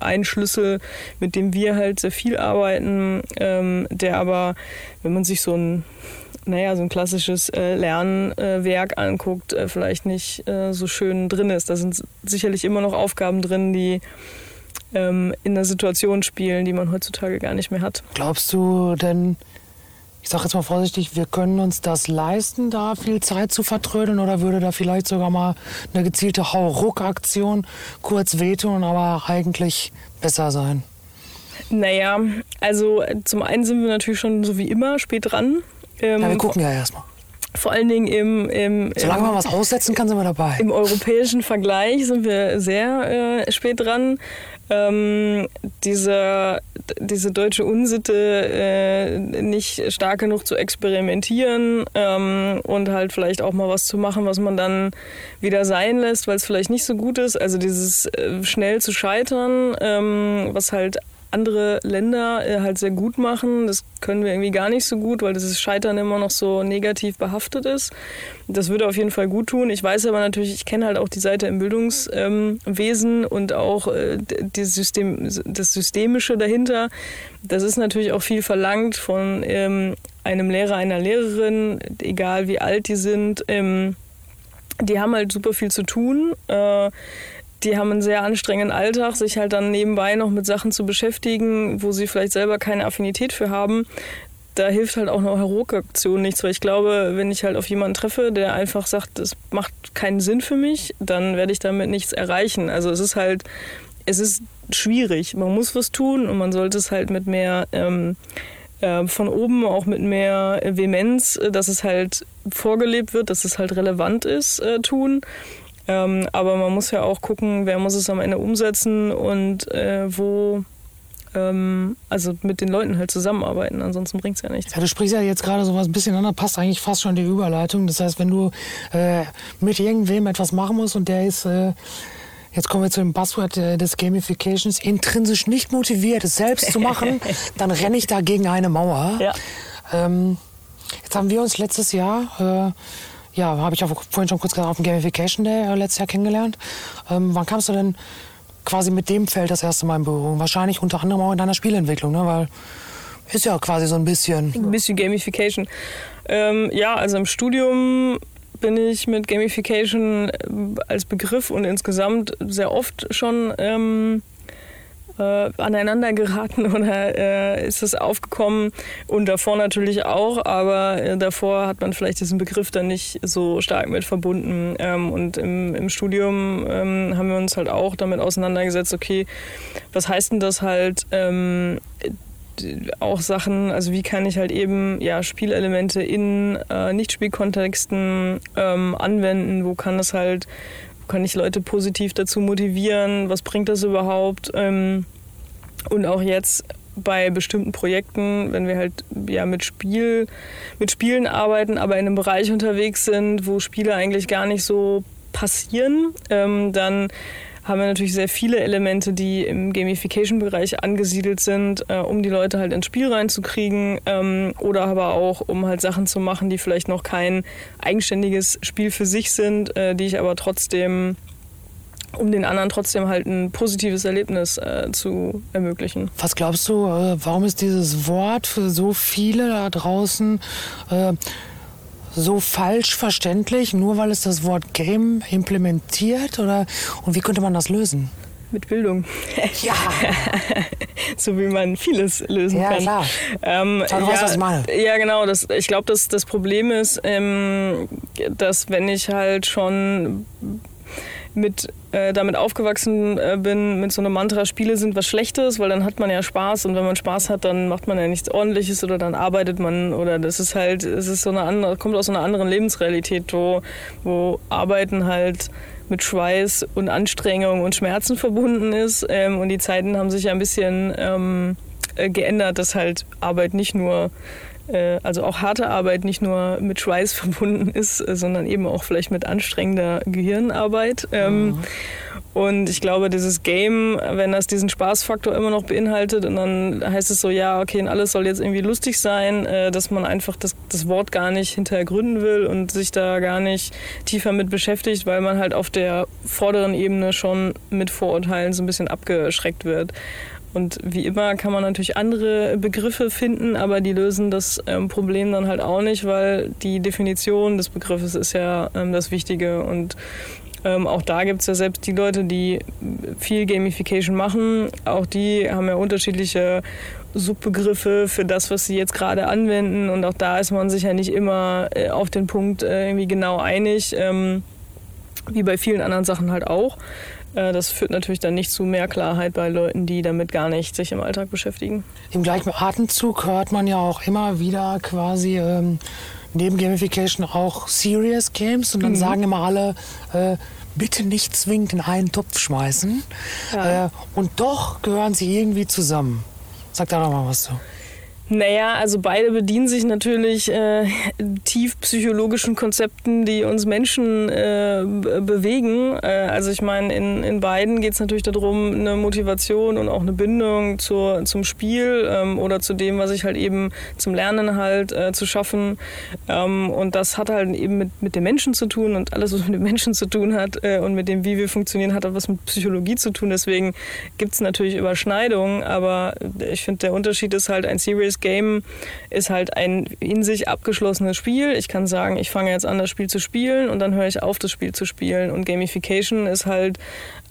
ein Schlüssel, mit dem wir halt sehr viel arbeiten, ähm, der aber, wenn man sich so ein naja, so ein klassisches äh, Lernwerk äh, anguckt, äh, vielleicht nicht äh, so schön drin ist. Da sind sicherlich immer noch Aufgaben drin, die ähm, in der Situation spielen, die man heutzutage gar nicht mehr hat. Glaubst du denn, ich sage jetzt mal vorsichtig, wir können uns das leisten, da viel Zeit zu vertrödeln oder würde da vielleicht sogar mal eine gezielte Hauruck-Aktion kurz wehtun, aber eigentlich besser sein? Naja, also zum einen sind wir natürlich schon so wie immer spät dran. Ähm, ja, wir gucken ja erstmal. Vor allen Dingen im, im Solange man was aussetzen kann, sind wir dabei. Im europäischen Vergleich sind wir sehr äh, spät dran ähm, diese, diese deutsche Unsitte äh, nicht stark genug zu experimentieren ähm, und halt vielleicht auch mal was zu machen, was man dann wieder sein lässt, weil es vielleicht nicht so gut ist. Also dieses äh, schnell zu scheitern, ähm, was halt andere Länder äh, halt sehr gut machen. Das können wir irgendwie gar nicht so gut, weil das Scheitern immer noch so negativ behaftet ist. Das würde auf jeden Fall gut tun. Ich weiß aber natürlich, ich kenne halt auch die Seite im Bildungswesen ähm, und auch äh, das, System, das Systemische dahinter. Das ist natürlich auch viel verlangt von ähm, einem Lehrer, einer Lehrerin, egal wie alt die sind. Ähm, die haben halt super viel zu tun. Äh, die haben einen sehr anstrengenden Alltag, sich halt dann nebenbei noch mit Sachen zu beschäftigen, wo sie vielleicht selber keine Affinität für haben. Da hilft halt auch eine Heroikaktion nichts, weil ich glaube, wenn ich halt auf jemanden treffe, der einfach sagt, es macht keinen Sinn für mich, dann werde ich damit nichts erreichen. Also es ist halt, es ist schwierig. Man muss was tun und man sollte es halt mit mehr ähm, äh, von oben auch mit mehr Vehemenz, dass es halt vorgelebt wird, dass es halt relevant ist, äh, tun. Ähm, aber man muss ja auch gucken, wer muss es am Ende umsetzen und äh, wo ähm, also mit den Leuten halt zusammenarbeiten, ansonsten bringt es ja nichts. Ja, du sprichst ja jetzt gerade so was ein bisschen an, da passt eigentlich fast schon die Überleitung. Das heißt, wenn du äh, mit irgendwem etwas machen musst und der ist, äh, jetzt kommen wir zu dem Buzzword äh, des Gamifications, intrinsisch nicht motiviert, es selbst zu machen, dann renne ich da gegen eine Mauer. Ja. Ähm, jetzt haben wir uns letztes Jahr äh, ja, habe ich ja vorhin schon kurz gesagt, auf dem Gamification Day äh, letztes Jahr kennengelernt. Ähm, wann kamst du denn quasi mit dem Feld das erste Mal in Berührung? Wahrscheinlich unter anderem auch in deiner Spielentwicklung, ne? weil ist ja quasi so ein bisschen... Ein bisschen Gamification. Ähm, ja, also im Studium bin ich mit Gamification äh, als Begriff und insgesamt sehr oft schon ähm, äh, aneinander geraten oder äh, ist es aufgekommen und davor natürlich auch, aber äh, davor hat man vielleicht diesen Begriff dann nicht so stark mit verbunden. Ähm, und im, im Studium ähm, haben wir uns halt auch damit auseinandergesetzt, okay, was heißt denn das halt? Ähm, auch Sachen, also wie kann ich halt eben ja Spielelemente in äh, Nicht-Spielkontexten ähm, anwenden, wo kann das halt kann ich Leute positiv dazu motivieren? Was bringt das überhaupt? Ähm, und auch jetzt bei bestimmten Projekten, wenn wir halt ja mit Spiel, mit Spielen arbeiten, aber in einem Bereich unterwegs sind, wo Spiele eigentlich gar nicht so passieren, ähm, dann haben wir natürlich sehr viele Elemente, die im Gamification-Bereich angesiedelt sind, äh, um die Leute halt ins Spiel reinzukriegen ähm, oder aber auch, um halt Sachen zu machen, die vielleicht noch kein eigenständiges Spiel für sich sind, äh, die ich aber trotzdem um den anderen trotzdem halt ein positives Erlebnis äh, zu ermöglichen. Was glaubst du, äh, warum ist dieses Wort für so viele da draußen äh, so falsch verständlich, nur weil es das Wort Game implementiert? Oder, und wie könnte man das lösen? Mit Bildung. Ja. so wie man vieles lösen ja, kann. Klar. Ähm, du ja, was ich meine. Ja, genau. Das, ich glaube, das, das Problem ist, ähm, dass wenn ich halt schon mit äh, damit aufgewachsen äh, bin, mit so einem Mantra, Spiele sind was Schlechtes, weil dann hat man ja Spaß und wenn man Spaß hat, dann macht man ja nichts ordentliches oder dann arbeitet man oder das ist halt, es ist so eine andere, kommt aus einer anderen Lebensrealität, wo, wo Arbeiten halt mit Schweiß und Anstrengung und Schmerzen verbunden ist. Ähm, und die Zeiten haben sich ja ein bisschen ähm, äh, geändert, dass halt Arbeit nicht nur also auch harte Arbeit nicht nur mit Schweiß verbunden ist, äh, sondern eben auch vielleicht mit anstrengender Gehirnarbeit. Ähm, mhm. Und ich glaube, dieses Game, wenn das diesen Spaßfaktor immer noch beinhaltet und dann heißt es so, ja, okay, alles soll jetzt irgendwie lustig sein, äh, dass man einfach das, das Wort gar nicht hintergründen will und sich da gar nicht tiefer mit beschäftigt, weil man halt auf der vorderen Ebene schon mit Vorurteilen so ein bisschen abgeschreckt wird. Und wie immer kann man natürlich andere Begriffe finden, aber die lösen das ähm, Problem dann halt auch nicht, weil die Definition des Begriffes ist ja ähm, das Wichtige. Und ähm, auch da gibt es ja selbst die Leute, die viel Gamification machen, auch die haben ja unterschiedliche Subbegriffe für das, was sie jetzt gerade anwenden. Und auch da ist man sich ja nicht immer äh, auf den Punkt äh, irgendwie genau einig, ähm, wie bei vielen anderen Sachen halt auch. Äh, das führt natürlich dann nicht zu mehr Klarheit bei Leuten, die damit gar nicht sich im Alltag beschäftigen. Im gleichen Atemzug hört man ja auch immer wieder quasi ähm, neben Gamification auch Serious Games und dann mhm. sagen immer alle, äh, bitte nicht zwingend in einen Topf schmeißen. Ja. Äh, und doch gehören sie irgendwie zusammen. Sag da doch mal was zu. Naja, also beide bedienen sich natürlich äh, tief psychologischen Konzepten, die uns Menschen äh, bewegen. Äh, also ich meine, in, in beiden geht es natürlich darum, eine Motivation und auch eine Bindung zur, zum Spiel ähm, oder zu dem, was ich halt eben zum Lernen halt äh, zu schaffen. Ähm, und das hat halt eben mit, mit den Menschen zu tun und alles, was mit den Menschen zu tun hat äh, und mit dem, wie wir funktionieren, hat auch was mit Psychologie zu tun. Deswegen gibt es natürlich Überschneidungen, aber ich finde, der Unterschied ist halt ein Serious Serious Game ist halt ein in sich abgeschlossenes Spiel. Ich kann sagen, ich fange jetzt an, das Spiel zu spielen und dann höre ich auf, das Spiel zu spielen. Und Gamification ist halt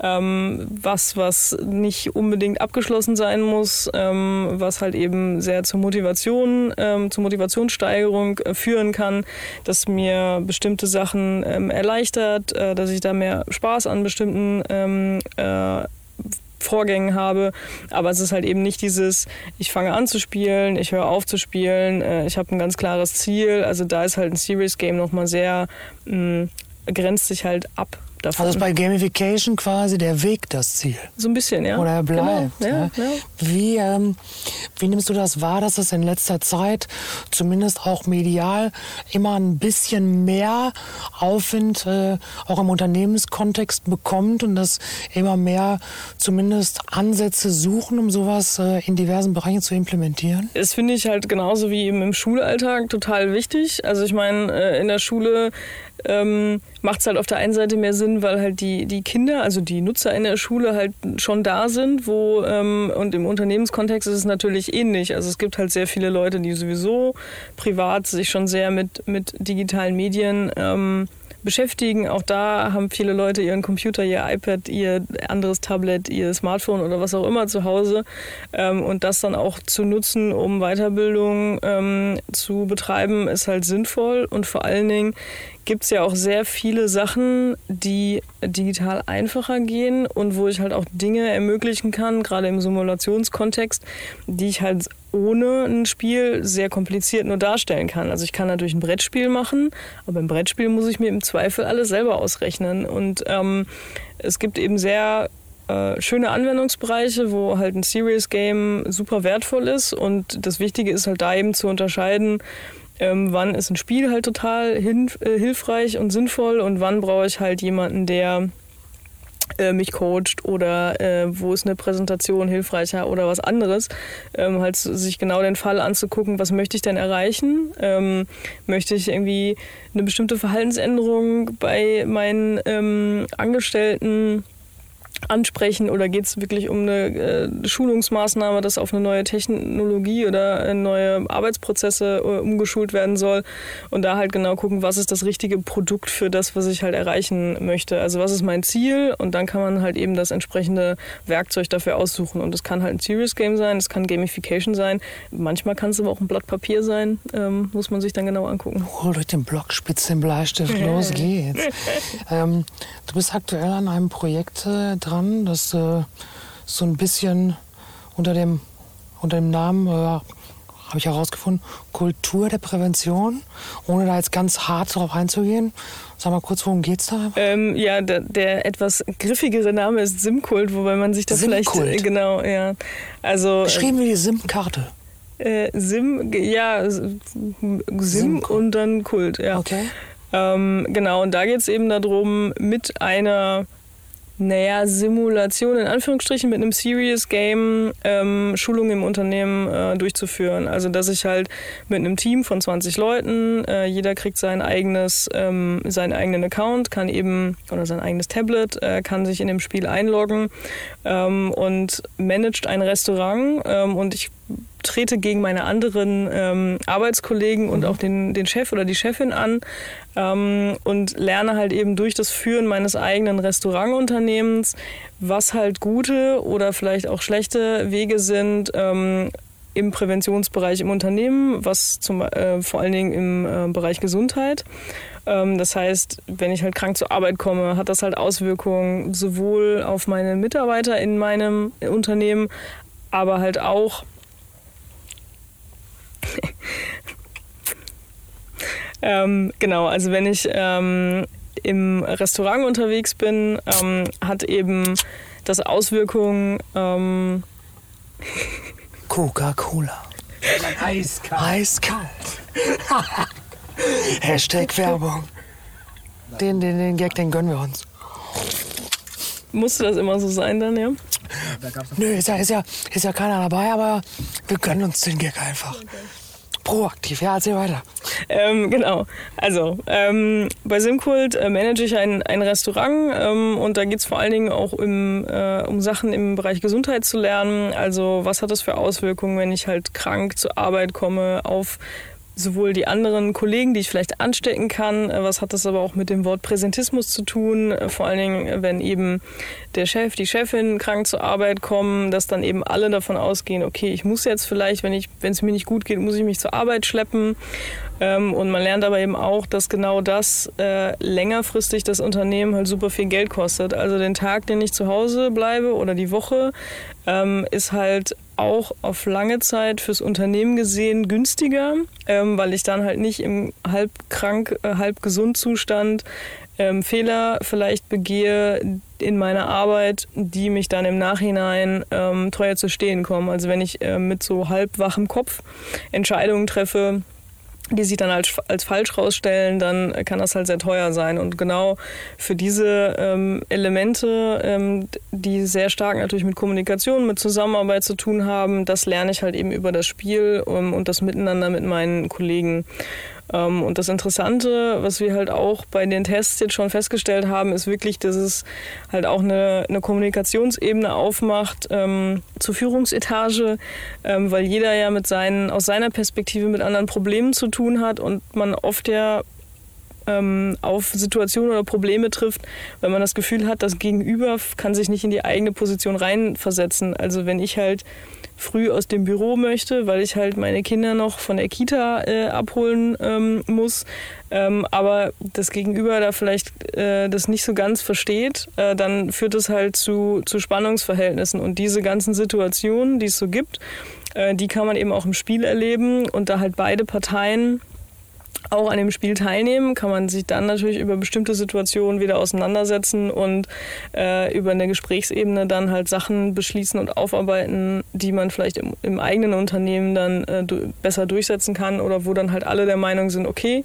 ähm, was, was nicht unbedingt abgeschlossen sein muss, ähm, was halt eben sehr zur Motivation, ähm, zur Motivationssteigerung äh, führen kann, dass mir bestimmte Sachen ähm, erleichtert, äh, dass ich da mehr Spaß an bestimmten ähm, äh, Vorgängen habe. Aber es ist halt eben nicht dieses, ich fange an zu spielen, ich höre auf zu spielen, äh, ich habe ein ganz klares Ziel. Also da ist halt ein Serious Game nochmal sehr, mh, mm, grenzt sich halt ab davon. Also ist bei Gamification quasi der Weg das Ziel. So ein bisschen, ja. Oder er genau. bleibt. Genau. Ja, ja. Wie, ähm, wie nimmst du das wahr, dass es in letzter Zeit zumindest auch medial immer ein bisschen mehr Aufwind äh, auch im Unternehmenskontext bekommt und dass immer mehr zumindest Ansätze suchen, um sowas äh, in diversen Bereichen zu implementieren? Das finde ich halt genauso wie eben im Schulalltag total wichtig. Also ich meine, äh, in der Schule ähm, macht es halt auf der einen Seite mehr Sinn, weil halt die, die Kinder, also die Nutzer in der Schule halt schon da sind, wo ähm, und im Unternehmenskontext ist es natürlich ähnlich. Also es gibt halt sehr viele Leute, die sowieso privat sich schon sehr mit, mit digitalen Medien ähm, beschäftigen. Auch da haben viele Leute ihren Computer, ihr iPad, ihr anderes Tablet, ihr Smartphone oder was auch immer zu Hause. Ähm, und das dann auch zu nutzen, um Weiterbildung ähm, zu betreiben, ist halt sinnvoll. Und vor allen Dingen gibt es ja auch sehr viele Sachen, die digital einfacher gehen und wo ich halt auch Dinge ermöglichen kann, gerade im Simulationskontext, die ich halt ohne ein Spiel sehr kompliziert nur darstellen kann. Also ich kann natürlich ein Brettspiel machen, aber im Brettspiel muss ich mir im Zweifel alles selber ausrechnen. Und ähm, es gibt eben sehr äh, schöne Anwendungsbereiche, wo halt ein Serious Game super wertvoll ist. Und das Wichtige ist halt da eben zu unterscheiden, ähm, wann ist ein Spiel halt total hin, äh, hilfreich und sinnvoll und wann brauche ich halt jemanden, der äh, mich coacht oder äh, wo ist eine Präsentation hilfreicher oder was anderes, ähm, halt sich genau den Fall anzugucken, was möchte ich denn erreichen? Ähm, möchte ich irgendwie eine bestimmte Verhaltensänderung bei meinen ähm, Angestellten ansprechen oder geht es wirklich um eine äh, Schulungsmaßnahme, dass auf eine neue Technologie oder neue Arbeitsprozesse äh, umgeschult werden soll und da halt genau gucken, was ist das richtige Produkt für das, was ich halt erreichen möchte. Also was ist mein Ziel und dann kann man halt eben das entsprechende Werkzeug dafür aussuchen und das kann halt ein Serious Game sein, das kann Gamification sein, manchmal kann es aber auch ein Blatt Papier sein, ähm, muss man sich dann genau angucken. Hol durch den Block, spitz den Bleistift, los geht's. ähm, du bist aktuell an einem Projekt äh, dran, das äh, so ein bisschen unter dem, unter dem Namen, äh, habe ich herausgefunden, Kultur der Prävention, ohne da jetzt ganz hart drauf einzugehen. Sag mal kurz, worum geht's da? Ähm, ja, der, der, etwas griffigere Name ist Simkult, wobei man sich das vielleicht genau, ja. Also geschrieben wie die Sim-Karte. Äh, Sim, ja, Sim, Sim und dann Kult, ja. Okay. Ähm, genau, und da geht es eben darum, mit einer naja, Simulation in Anführungsstrichen mit einem Serious Game ähm, Schulungen im Unternehmen äh, durchzuführen. Also dass ich halt mit einem Team von 20 Leuten, äh, jeder kriegt sein eigenes, ähm, seinen eigenen Account, kann eben oder sein eigenes Tablet, äh, kann sich in dem Spiel einloggen ähm, und managt ein Restaurant ähm, und ich trete gegen meine anderen ähm, Arbeitskollegen und mhm. auch den, den Chef oder die Chefin an ähm, und lerne halt eben durch das Führen meines eigenen Restaurantunternehmens, was halt gute oder vielleicht auch schlechte Wege sind, ähm, im Präventionsbereich im Unternehmen, was zum, äh, vor allen Dingen im äh, Bereich Gesundheit. Ähm, das heißt, wenn ich halt krank zur Arbeit komme, hat das halt Auswirkungen sowohl auf meine Mitarbeiter in meinem Unternehmen, aber halt auch ähm, genau, also wenn ich ähm, im Restaurant unterwegs bin, ähm, hat eben das Auswirkungen. Ähm, Coca-Cola. Eiskalt. Eiskalt. Hashtag Werbung. Den, den, den Gag, den gönnen wir uns. Musste das immer so sein dann, ja? Nö, ist ja, ist, ja, ist ja keiner dabei, aber wir gönnen uns den Gag einfach. Okay. Proaktiv, ja, erzähl weiter. Ähm, genau. Also, ähm, bei Simkult äh, manage ich ein, ein Restaurant ähm, und da geht es vor allen Dingen auch im, äh, um Sachen im Bereich Gesundheit zu lernen. Also, was hat das für Auswirkungen, wenn ich halt krank zur Arbeit komme auf sowohl die anderen Kollegen, die ich vielleicht anstecken kann, äh, was hat das aber auch mit dem Wort Präsentismus zu tun, äh, vor allen Dingen, äh, wenn eben der Chef, die Chefin krank zur Arbeit kommen, dass dann eben alle davon ausgehen, okay, ich muss jetzt vielleicht, wenn ich, wenn es mir nicht gut geht, muss ich mich zur Arbeit schleppen. Ähm, und man lernt aber eben auch, dass genau das längerfristig das Unternehmen halt super viel Geld kostet. Also den Tag, den ich zu Hause bleibe oder die Woche, ähm, ist halt auch auf lange Zeit fürs Unternehmen gesehen günstiger, ähm, weil ich dann halt nicht im halb krank, äh, halb gesund Zustand ähm, Fehler vielleicht begehe in meiner Arbeit, die mich dann im Nachhinein ähm, teuer zu stehen kommen. Also wenn ich äh, mit so halb wachem Kopf Entscheidungen treffe, die sich dann als, als falsch rausstellen, dann kann das halt sehr teuer sein. Und genau für diese ähm, Elemente, ähm, die sehr stark natürlich mit Kommunikation, mit Zusammenarbeit zu tun haben, das lerne ich halt eben über das Spiel ähm, und das Miteinander mit meinen Kollegen. Ähm, und das Interessante, was wir halt auch bei den Tests jetzt schon festgestellt haben, ist wirklich, dass es halt auch eine, eine Kommunikationsebene aufmacht ähm, zur Führungsetage, ähm, weil jeder ja mit seinen, aus seiner Perspektive mit anderen Problemen zu tun hat und man oft ja ähm, auf Situationen oder Probleme trifft, wenn man das Gefühl hat, das Gegenüber kann sich nicht in die eigene Position reinversetzen. Also wenn ich halt früh aus dem Büro möchte, weil ich halt meine Kinder noch von der Kita äh, abholen ähm, muss, ähm, aber das Gegenüber da vielleicht äh, das nicht so ganz versteht, äh, dann führt es halt zu, zu Spannungsverhältnissen. Und diese ganzen Situationen, die es so gibt, äh, die kann man eben auch im Spiel erleben und da halt beide Parteien auch an dem Spiel teilnehmen, kann man sich dann natürlich über bestimmte Situationen wieder auseinandersetzen und äh, über eine Gesprächsebene dann halt Sachen beschließen und aufarbeiten, die man vielleicht im, im eigenen Unternehmen dann äh, besser durchsetzen kann oder wo dann halt alle der Meinung sind, okay,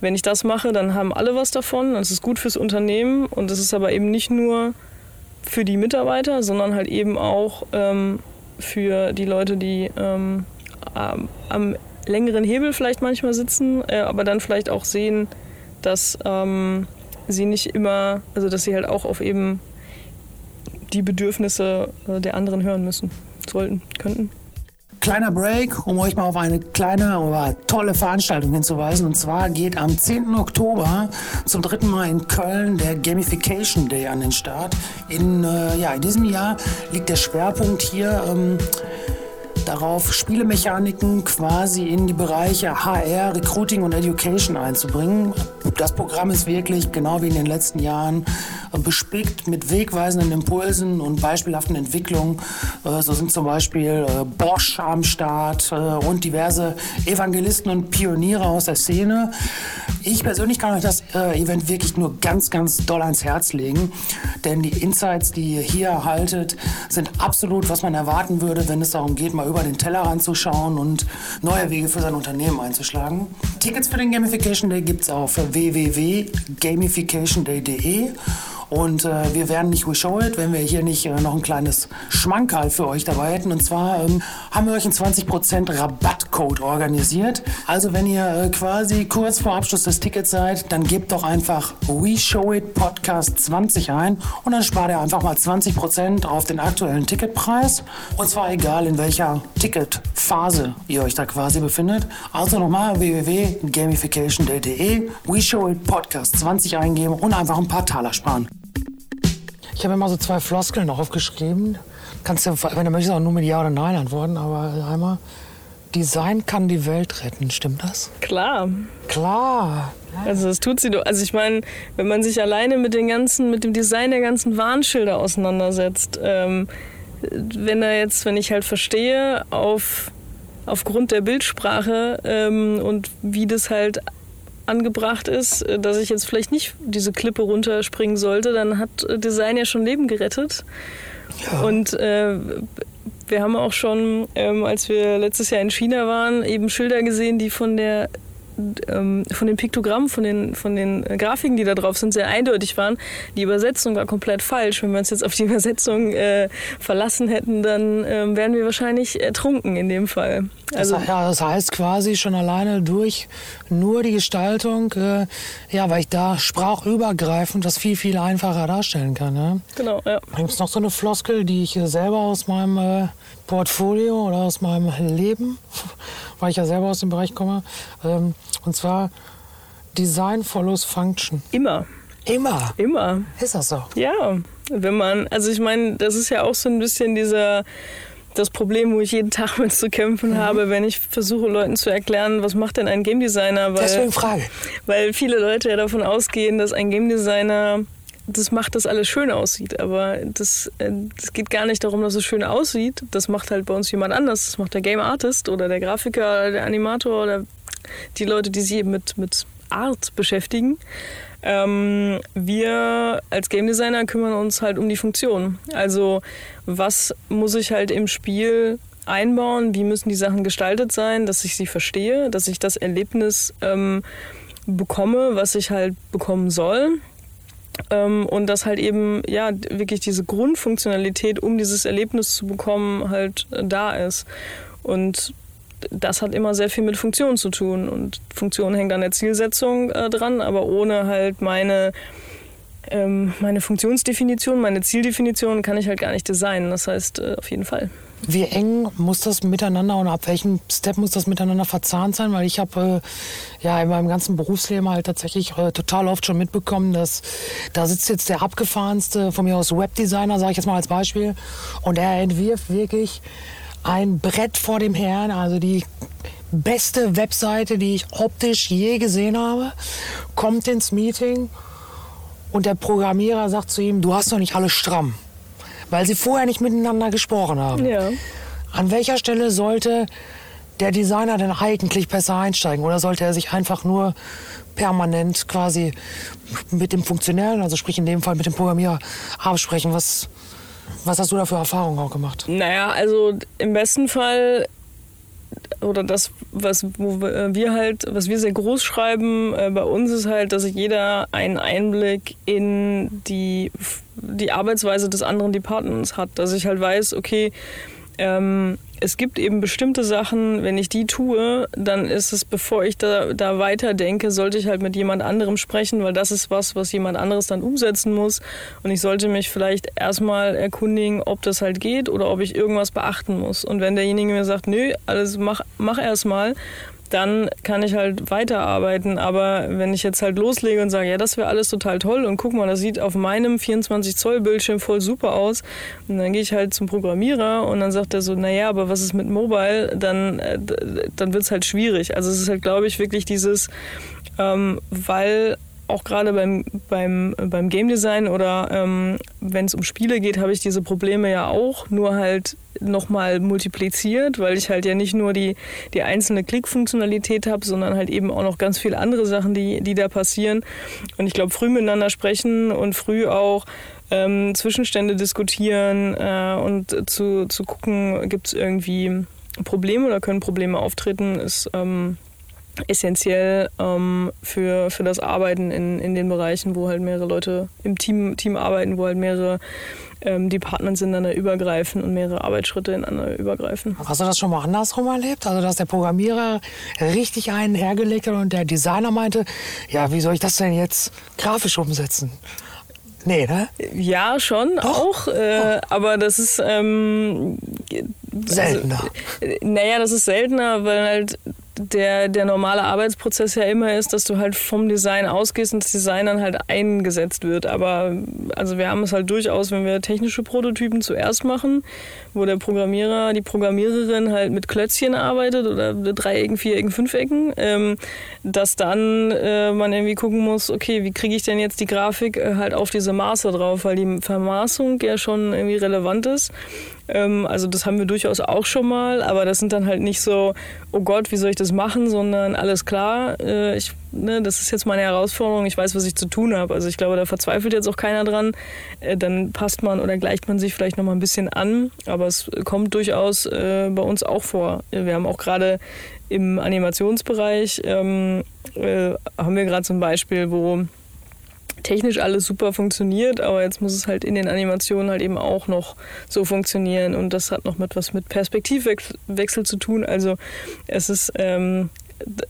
wenn ich das mache, dann haben alle was davon, das ist gut fürs Unternehmen und es ist aber eben nicht nur für die Mitarbeiter, sondern halt eben auch ähm, für die Leute, die ähm, am längeren Hebel vielleicht manchmal sitzen, äh, aber dann vielleicht auch sehen, dass ähm, sie nicht immer, also dass sie halt auch auf eben die Bedürfnisse äh, der anderen hören müssen, sollten, könnten. Kleiner Break, um euch mal auf eine kleine, aber tolle Veranstaltung hinzuweisen. Und zwar geht am 10. Oktober zum dritten Mal in Köln der Gamification Day an den Start. In, äh, ja, in diesem Jahr liegt der Schwerpunkt hier ähm, darauf, Spielemechaniken quasi in die Bereiche HR, Recruiting und Education einzubringen. Das Programm ist wirklich, genau wie in den letzten Jahren, bespickt mit wegweisenden Impulsen und beispielhaften Entwicklungen. Äh, so sind zum Beispiel äh, Bosch am Start äh, und diverse Evangelisten und Pioniere aus der Szene. Ich persönlich kann euch das Event wirklich nur ganz, ganz doll ans Herz legen, denn die Insights, die ihr hier erhaltet, sind absolut, was man erwarten würde, wenn es darum geht, mal über den Tellerrand zu und neue Wege für sein Unternehmen einzuschlagen. Tickets für den Gamification Day gibt es auf www.gamificationday.de und äh, wir werden nicht We Show It, wenn wir hier nicht äh, noch ein kleines Schmankerl für euch dabei hätten. Und zwar ähm, haben wir euch einen 20% Rabattcode organisiert. Also wenn ihr äh, quasi kurz vor Abschluss des Tickets seid, dann gebt doch einfach We Show It Podcast 20 ein und dann spart ihr einfach mal 20% auf den aktuellen Ticketpreis. Und zwar egal in welcher Ticketphase ihr euch da quasi befindet. Also nochmal www.gamificationday.de We Show It Podcast 20 eingeben und einfach ein paar Taler sparen. Ich habe immer so zwei Floskeln aufgeschrieben. Kannst du, wenn du möchtest, auch nur mit Ja oder Nein antworten, aber einmal. Design kann die Welt retten, stimmt das? Klar. Klar. Also das tut sie doch. Also ich meine, wenn man sich alleine mit den ganzen, mit dem Design der ganzen Warnschilder auseinandersetzt, ähm, wenn da jetzt, wenn ich halt verstehe, auf aufgrund der Bildsprache ähm, und wie das halt angebracht ist, äh, dass ich jetzt vielleicht nicht diese Klippe runterspringen sollte, dann hat Design ja schon Leben gerettet. Ja. Und äh, wir haben auch schon, ähm, als wir letztes Jahr in China waren, eben Schilder gesehen, die von der ähm, von den Piktogrammen, von den, von den Grafiken, die da drauf sind, sehr eindeutig waren. Die Übersetzung war komplett falsch. Wenn wir uns jetzt auf die Übersetzung äh, verlassen hätten, dann äh, wären wir wahrscheinlich ertrunken in dem Fall. Also, das, ja, das heißt quasi schon alleine durch nur die Gestaltung, äh, ja, weil ich da sprachübergreifend das viel, viel einfacher darstellen kann. Ja? Genau, ja. Gibt es noch so eine Floskel, die ich selber aus meinem äh, Portfolio oder aus meinem Leben, weil ich ja selber aus dem Bereich komme, ähm, und zwar Design follows Function. Immer. Immer. Immer. Ist das so? Ja. Wenn man, also ich meine, das ist ja auch so ein bisschen dieser das Problem, wo ich jeden Tag mit zu kämpfen mhm. habe, wenn ich versuche, Leuten zu erklären, was macht denn ein Game Designer? Weil, Deswegen Frage. Weil viele Leute ja davon ausgehen, dass ein Game Designer das macht, dass alles schön aussieht. Aber das, äh, das geht gar nicht darum, dass es schön aussieht. Das macht halt bei uns jemand anders. Das macht der Game Artist oder der Grafiker oder der Animator oder die Leute, die sich eben mit, mit Art beschäftigen. Ähm, wir als Game Designer kümmern uns halt um die Funktion. Also was muss ich halt im Spiel einbauen, wie müssen die Sachen gestaltet sein, dass ich sie verstehe, dass ich das Erlebnis ähm, bekomme, was ich halt bekommen soll. Ähm, und dass halt eben, ja, wirklich diese Grundfunktionalität, um dieses Erlebnis zu bekommen, halt äh, da ist. Und das hat immer sehr viel mit Funktion zu tun. Und Funktion hängt an der Zielsetzung äh, dran, aber ohne halt meine, ähm, meine Funktionsdefinition, meine Zieldefinition kann ich halt gar nicht designen. Das heißt, äh, auf jeden Fall. Wie eng muss das miteinander und ab welchem Step muss das miteinander verzahnt sein? Weil ich habe äh, ja in meinem ganzen Berufsleben halt tatsächlich äh, total oft schon mitbekommen, dass da sitzt jetzt der abgefahrenste von mir aus Webdesigner, sage ich jetzt mal als Beispiel, und er entwirft wirklich ein Brett vor dem Herrn, also die beste Webseite, die ich optisch je gesehen habe, kommt ins Meeting und der Programmierer sagt zu ihm, du hast doch nicht alles stramm weil sie vorher nicht miteinander gesprochen haben. Ja. An welcher Stelle sollte der Designer denn eigentlich besser einsteigen? Oder sollte er sich einfach nur permanent quasi mit dem Funktionären, also sprich in dem Fall mit dem Programmierer, absprechen? Was, was hast du da für Erfahrungen auch gemacht? Naja, also im besten Fall oder das, was wo wir halt, was wir sehr groß schreiben, äh, bei uns ist halt, dass jeder einen Einblick in die, die Arbeitsweise des anderen Departments hat. Dass ich halt weiß, okay, ähm, es gibt eben bestimmte Sachen, wenn ich die tue, dann ist es, bevor ich da, da weiterdenke, sollte ich halt mit jemand anderem sprechen, weil das ist was, was jemand anderes dann umsetzen muss. Und ich sollte mich vielleicht erstmal erkundigen, ob das halt geht oder ob ich irgendwas beachten muss. Und wenn derjenige mir sagt, nö, alles mach, mach erstmal, dann kann ich halt weiterarbeiten. Aber wenn ich jetzt halt loslege und sage, ja, das wäre alles total toll und guck mal, das sieht auf meinem 24 Zoll Bildschirm voll super aus, und dann gehe ich halt zum Programmierer und dann sagt er so, naja, aber was ist mit Mobile? Dann, äh, dann wird es halt schwierig. Also es ist halt, glaube ich, wirklich dieses, ähm, weil auch gerade beim, beim, beim Game Design oder ähm, wenn es um Spiele geht, habe ich diese Probleme ja auch, nur halt nochmal multipliziert, weil ich halt ja nicht nur die, die einzelne Klickfunktionalität habe, sondern halt eben auch noch ganz viele andere Sachen, die, die da passieren. Und ich glaube, früh miteinander sprechen und früh auch ähm, Zwischenstände diskutieren äh, und zu, zu gucken, gibt es irgendwie Probleme oder können Probleme auftreten, ist ähm, essentiell ähm, für, für das Arbeiten in, in den Bereichen, wo halt mehrere Leute im Team, Team arbeiten, wo halt mehrere ähm, Departments ineinander übergreifen und mehrere Arbeitsschritte ineinander übergreifen. Hast du das schon mal andersrum erlebt? Also, dass der Programmierer richtig einen hergelegt hat und der Designer meinte, ja, wie soll ich das denn jetzt grafisch umsetzen? Nee, ne? Ja, schon Doch? auch. Äh, aber das ist ähm, seltener. Also, naja, das ist seltener, weil halt der, der normale Arbeitsprozess ja immer ist, dass du halt vom Design ausgehst und das Design dann halt eingesetzt wird. Aber also wir haben es halt durchaus, wenn wir technische Prototypen zuerst machen, wo der Programmierer, die Programmiererin halt mit Klötzchen arbeitet oder Dreiecken, Vierecken, Fünfecken, ähm, dass dann äh, man irgendwie gucken muss, okay, wie kriege ich denn jetzt die Grafik äh, halt auf diese Maße drauf, weil die Vermaßung ja schon irgendwie relevant ist. Ähm, also das haben wir durchaus auch schon mal, aber das sind dann halt nicht so, oh Gott, wie soll ich das machen, sondern alles klar, äh, ich, ne, das ist jetzt meine Herausforderung, ich weiß, was ich zu tun habe. Also ich glaube, da verzweifelt jetzt auch keiner dran. Äh, dann passt man oder gleicht man sich vielleicht noch mal ein bisschen an, aber es kommt durchaus äh, bei uns auch vor. Wir haben auch gerade im Animationsbereich ähm, äh, haben wir gerade zum Beispiel, wo technisch alles super funktioniert, aber jetzt muss es halt in den Animationen halt eben auch noch so funktionieren und das hat noch mit was mit Perspektivwechsel zu tun. Also es ist ähm,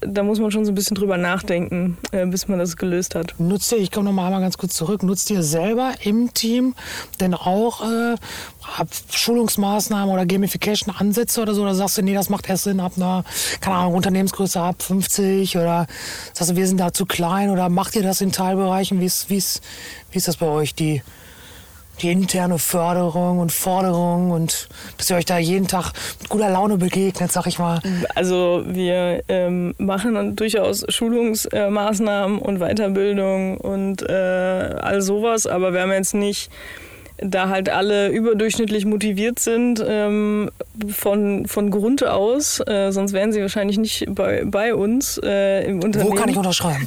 da muss man schon so ein bisschen drüber nachdenken, äh, bis man das gelöst hat. Nutzt ihr, ich komme noch mal ganz kurz zurück, nutzt ihr selber im Team denn auch äh, Schulungsmaßnahmen oder Gamification-Ansätze oder so? Oder sagst du, nee, das macht erst Sinn ab einer, keine Ahnung, Unternehmensgröße ab 50 oder sagst du, wir sind da zu klein oder macht ihr das in Teilbereichen? Wie ist, wie ist, wie ist das bei euch, die die interne Förderung und Forderung und dass ihr euch da jeden Tag mit guter Laune begegnet, sag ich mal. Also wir ähm, machen dann durchaus Schulungsmaßnahmen und Weiterbildung und äh, all sowas, aber wir haben jetzt nicht da halt alle überdurchschnittlich motiviert sind ähm, von, von Grund aus, äh, sonst wären sie wahrscheinlich nicht bei, bei uns äh, im Unternehmen. Wo kann ich unterschreiben?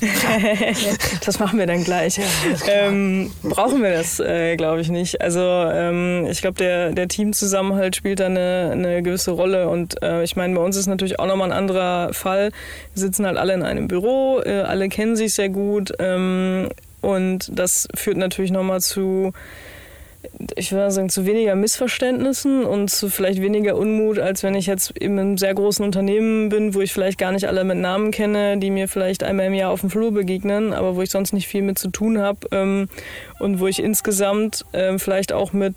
das machen wir dann gleich. Ja, ähm, brauchen wir das, äh, glaube ich, nicht. Also ähm, ich glaube, der, der Teamzusammenhalt spielt da eine, eine gewisse Rolle und äh, ich meine, bei uns ist natürlich auch nochmal ein anderer Fall. Wir sitzen halt alle in einem Büro, äh, alle kennen sich sehr gut ähm, und das führt natürlich nochmal zu ich würde sagen, zu weniger Missverständnissen und zu vielleicht weniger Unmut, als wenn ich jetzt in einem sehr großen Unternehmen bin, wo ich vielleicht gar nicht alle mit Namen kenne, die mir vielleicht einmal im Jahr auf dem Flur begegnen, aber wo ich sonst nicht viel mit zu tun habe ähm, und wo ich insgesamt ähm, vielleicht auch mit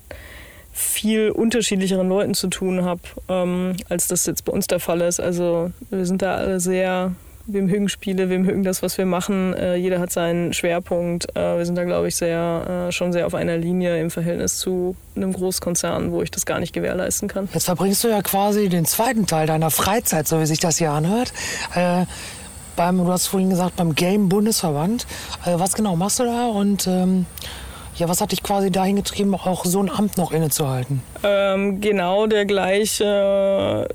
viel unterschiedlicheren Leuten zu tun habe, ähm, als das jetzt bei uns der Fall ist. Also wir sind da alle sehr, wir mögen Spiele, wir mögen das, was wir machen. Äh, jeder hat seinen Schwerpunkt. Äh, wir sind da, glaube ich, sehr, äh, schon sehr auf einer Linie im Verhältnis zu einem Großkonzern, wo ich das gar nicht gewährleisten kann. Jetzt verbringst du ja quasi den zweiten Teil deiner Freizeit, so wie sich das hier anhört. Äh, beim, du hast vorhin gesagt, beim Game Bundesverband. Äh, was genau machst du da und ähm, ja, was hat dich quasi dahin getrieben, auch so ein Amt noch innezuhalten? Ähm, genau der gleiche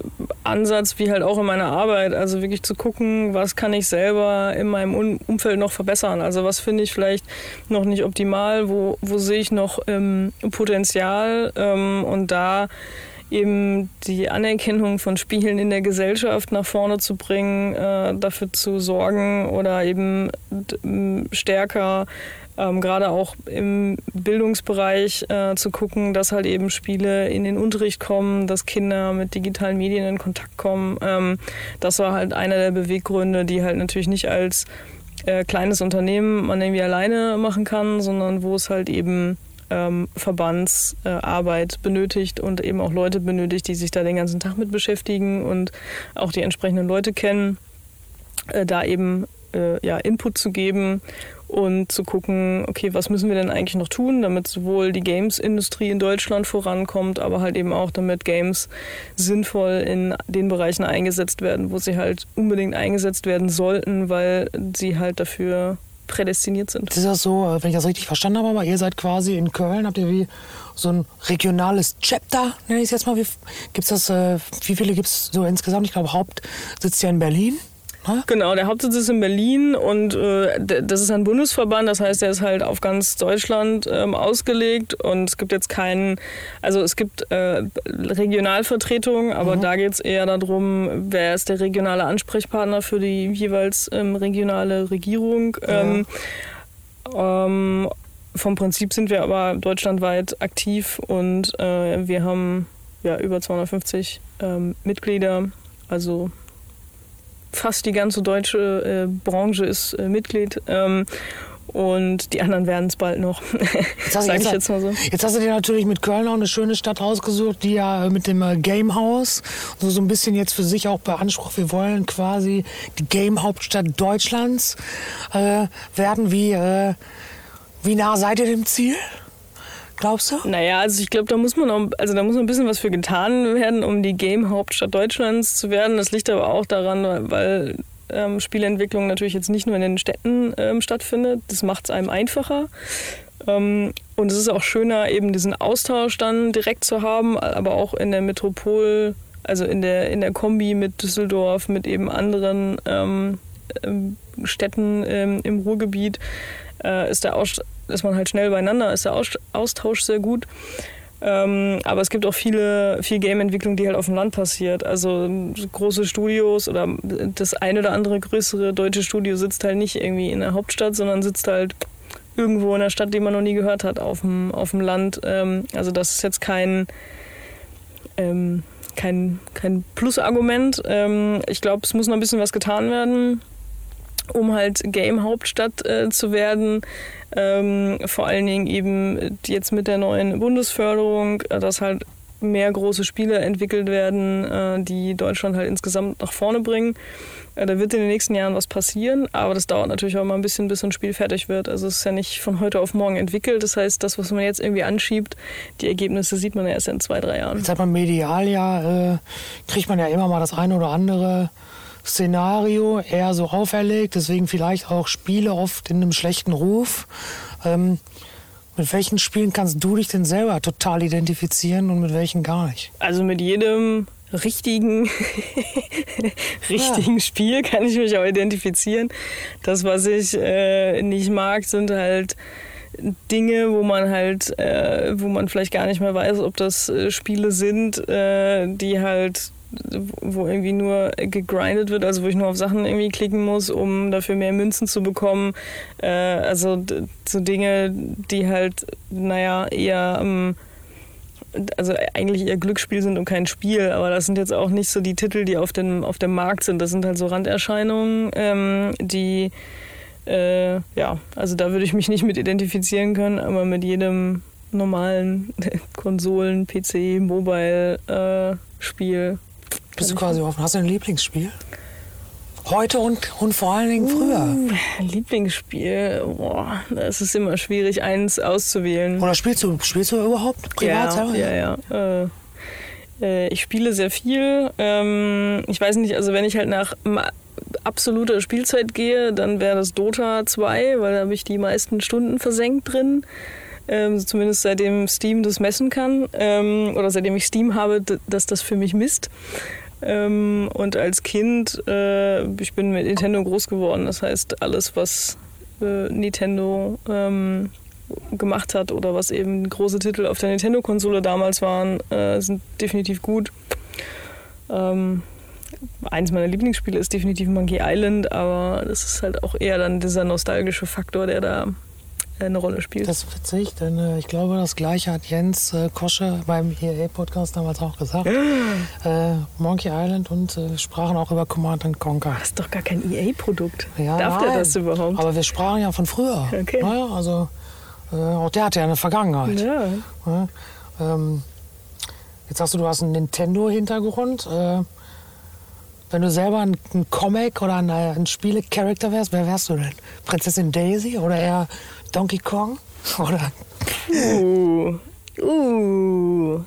Ansatz wie halt auch in meiner Arbeit. Also wirklich zu gucken, was kann ich selber in meinem Umfeld noch verbessern. Also was finde ich vielleicht noch nicht optimal, wo, wo sehe ich noch ähm, Potenzial ähm, und da eben die Anerkennung von Spielen in der Gesellschaft nach vorne zu bringen, äh, dafür zu sorgen oder eben stärker ähm, gerade auch im Bildungsbereich äh, zu gucken, dass halt eben Spiele in den Unterricht kommen, dass Kinder mit digitalen Medien in Kontakt kommen. Ähm, das war halt einer der Beweggründe, die halt natürlich nicht als äh, kleines Unternehmen man irgendwie alleine machen kann, sondern wo es halt eben ähm, Verbandsarbeit äh, benötigt und eben auch Leute benötigt, die sich da den ganzen Tag mit beschäftigen und auch die entsprechenden Leute kennen, äh, da eben äh, ja, Input zu geben und zu gucken, okay, was müssen wir denn eigentlich noch tun, damit sowohl die Games-Industrie in Deutschland vorankommt, aber halt eben auch damit Games sinnvoll in den Bereichen eingesetzt werden, wo sie halt unbedingt eingesetzt werden sollten, weil sie halt dafür prädestiniert sind. Das ist das so, wenn ich das richtig verstanden habe, aber ihr seid quasi in Köln, habt ihr wie so ein regionales Chapter, nenne ich es jetzt mal. Wie, gibt's das, äh, wie viele gibt es so insgesamt? Ich glaube, Haupt sitzt ja in Berlin. Genau, der Hauptsitz ist in Berlin und äh, das ist ein Bundesverband, das heißt, der ist halt auf ganz Deutschland ähm, ausgelegt und es gibt jetzt keinen, also es gibt äh, Regionalvertretungen, aber mhm. da geht es eher darum, wer ist der regionale Ansprechpartner für die jeweils ähm, regionale Regierung. Ähm, ja. Ähm, vom Prinzip sind wir aber deutschlandweit aktiv und äh, wir haben ja über 250 ähm, Mitglieder, also fast die ganze deutsche äh, Branche ist äh, Mitglied. Ähm, und die anderen werden es bald noch. Jetzt hast, jetzt, ich jetzt, mal so. jetzt hast du dir natürlich mit Köln auch eine schöne Stadt ausgesucht, die ja äh, mit dem äh, Game House so, so ein bisschen jetzt für sich auch beansprucht. Wir wollen quasi die Game Hauptstadt Deutschlands äh, werden. Wie, äh, wie nah seid ihr dem Ziel? Glaubst du? Naja, also ich glaube, da muss man noch, also da muss ein bisschen was für getan werden, um die Game-Hauptstadt Deutschlands zu werden. Das liegt aber auch daran, weil ähm, Spieleentwicklung natürlich jetzt nicht nur in den Städten ähm, stattfindet. Das macht es einem einfacher. Ähm, und es ist auch schöner, eben diesen Austausch dann direkt zu haben, aber auch in der Metropol, also in der, in der Kombi mit Düsseldorf, mit eben anderen ähm, ähm, Städten ähm, im Ruhrgebiet, äh, ist der Austausch ist man halt schnell beieinander, ist der Austausch sehr gut. Ähm, aber es gibt auch viele, viel Game-Entwicklung, die halt auf dem Land passiert. Also große Studios oder das ein oder andere größere deutsche Studio sitzt halt nicht irgendwie in der Hauptstadt, sondern sitzt halt irgendwo in der Stadt, die man noch nie gehört hat, auf dem, auf dem Land. Ähm, also das ist jetzt kein, ähm, kein, kein Plusargument. Ähm, ich glaube, es muss noch ein bisschen was getan werden um halt Game-Hauptstadt äh, zu werden. Ähm, vor allen Dingen eben jetzt mit der neuen Bundesförderung, äh, dass halt mehr große Spiele entwickelt werden, äh, die Deutschland halt insgesamt nach vorne bringen. Äh, da wird in den nächsten Jahren was passieren, aber das dauert natürlich auch mal ein bisschen, bis so ein Spiel fertig wird. Also es ist ja nicht von heute auf morgen entwickelt. Das heißt, das, was man jetzt irgendwie anschiebt, die Ergebnisse sieht man ja erst in zwei, drei Jahren. Jetzt hat man medial ja, äh, kriegt man ja immer mal das eine oder andere Szenario eher so auferlegt, deswegen vielleicht auch Spiele oft in einem schlechten Ruf. Ähm, mit welchen Spielen kannst du dich denn selber total identifizieren und mit welchen gar nicht? Also mit jedem richtigen, richtigen ja. Spiel kann ich mich auch identifizieren. Das, was ich äh, nicht mag, sind halt Dinge, wo man halt, äh, wo man vielleicht gar nicht mehr weiß, ob das äh, Spiele sind, äh, die halt wo irgendwie nur gegrindet wird, also wo ich nur auf Sachen irgendwie klicken muss, um dafür mehr Münzen zu bekommen. Äh, also so Dinge, die halt, naja, eher ähm, also eigentlich eher Glücksspiel sind und kein Spiel, aber das sind jetzt auch nicht so die Titel, die auf dem, auf dem Markt sind. Das sind halt so Randerscheinungen, ähm, die äh, ja, also da würde ich mich nicht mit identifizieren können, aber mit jedem normalen Konsolen, PC, Mobile äh, Spiel. Bist du quasi offen? Hast du ein Lieblingsspiel? Heute und, und vor allen Dingen früher. Uh, Lieblingsspiel, boah, es ist immer schwierig, eins auszuwählen. Oder spielst du, spielst du überhaupt privat ja? Ja, ja. Äh, äh, ich spiele sehr viel. Ähm, ich weiß nicht, also wenn ich halt nach absoluter Spielzeit gehe, dann wäre das Dota 2, weil da habe ich die meisten Stunden versenkt drin. Ähm, zumindest seitdem Steam das messen kann. Ähm, oder seitdem ich Steam habe, dass das für mich misst. Ähm, und als Kind, äh, ich bin mit Nintendo groß geworden. Das heißt, alles, was äh, Nintendo ähm, gemacht hat oder was eben große Titel auf der Nintendo-Konsole damals waren, äh, sind definitiv gut. Ähm, eins meiner Lieblingsspiele ist definitiv Monkey Island, aber das ist halt auch eher dann dieser nostalgische Faktor, der da eine Rolle spielt. Das ist witzig, denn äh, ich glaube, das gleiche hat Jens äh, Kosche beim EA-Podcast damals auch gesagt. äh, Monkey Island und äh, sprachen auch über Command and Conquer. das ist doch gar kein EA-Produkt. Ja, Darf der nein. das überhaupt? Aber wir sprachen ja von früher. Okay. Naja, also äh, auch der hatte ja eine Vergangenheit. ja. Ja, ähm, jetzt sagst du, du hast einen Nintendo-Hintergrund. Äh, wenn du selber ein, ein Comic oder ein, ein Spiele-Charakter wärst, wer wärst du denn? Prinzessin Daisy oder eher Donkey Kong? Oder Uh. Uh.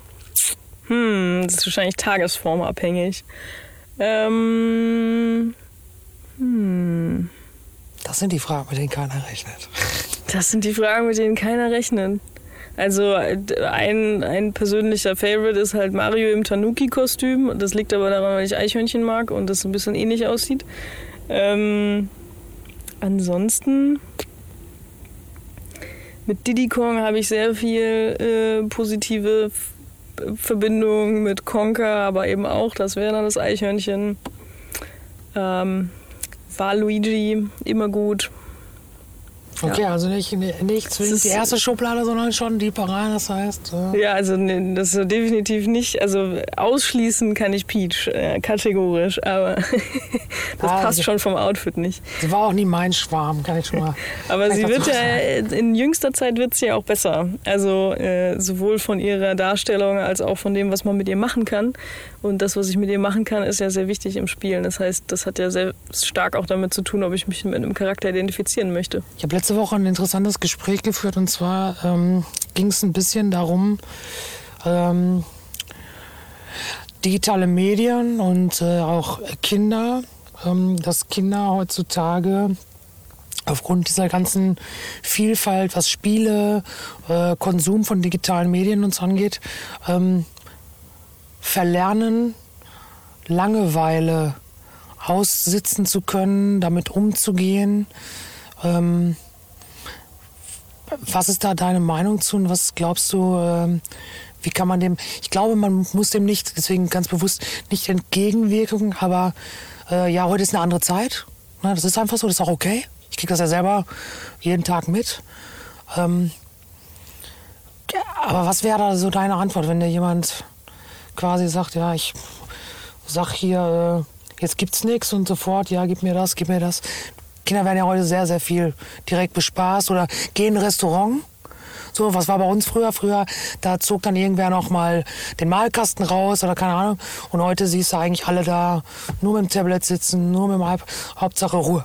Hm, das ist wahrscheinlich tagesformabhängig. Ähm. Hm. das sind die Fragen, mit denen keiner rechnet. Das sind die Fragen, mit denen keiner rechnet. Also ein, ein persönlicher Favorite ist halt Mario im Tanuki-Kostüm. Das liegt aber daran, weil ich Eichhörnchen mag und das ein bisschen ähnlich aussieht. Ähm, ansonsten mit Diddy Kong habe ich sehr viel äh, positive Verbindung mit Conker, aber eben auch, das dann das Eichhörnchen. Ähm, war Luigi immer gut. Okay, also nicht, nicht zwingend die erste Schublade, sondern schon die rein. Das heißt, äh, Ja, also ne, das ist definitiv nicht. Also ausschließen kann ich Peach, äh, kategorisch, aber das Ah, passt also- schon vom Outfit nicht. sie war auch nie mein Schwarm, kann ich schon mal. Aber sie wird ja, in jüngster Zeit wird sie ja auch besser. Also äh, sowohl von ihrer Darstellung als auch von dem, was man mit ihr machen kann. Und das, was ich mit ihr machen kann, ist ja sehr wichtig im Spielen. Das heißt, das hat ja sehr stark auch damit zu tun, ob ich mich mit einem Charakter identifizieren möchte. Ich habe letzte Woche ein interessantes Gespräch geführt und zwar ähm, ging es ein bisschen darum, ähm, digitale Medien und äh, auch Kinder, ähm, dass Kinder heutzutage aufgrund dieser ganzen Vielfalt, was Spiele, äh, Konsum von digitalen Medien uns angeht, ähm, verlernen, Langeweile aussitzen zu können, damit umzugehen. Ähm, was ist da deine Meinung zu und was glaubst du, ähm, wie kann man dem, ich glaube, man muss dem nicht, deswegen ganz bewusst nicht entgegenwirken, aber äh, ja, heute ist eine andere Zeit. Ne, das ist einfach so, das ist auch okay. Ich kriege das ja selber jeden Tag mit. Ähm, ja, aber was wäre da so deine Antwort, wenn dir jemand quasi sagt, ja, ich sag hier, äh, jetzt gibt's nichts und sofort, ja, gib mir das, gib mir das. Kinder werden ja heute sehr, sehr viel direkt bespaßt oder gehen in ein Restaurant. So, was war bei uns früher? Früher, da zog dann irgendwer noch mal den Malkasten raus oder keine Ahnung. Und heute siehst du eigentlich alle da nur mit dem Tablet sitzen, nur mit dem Halb Hauptsache Ruhe.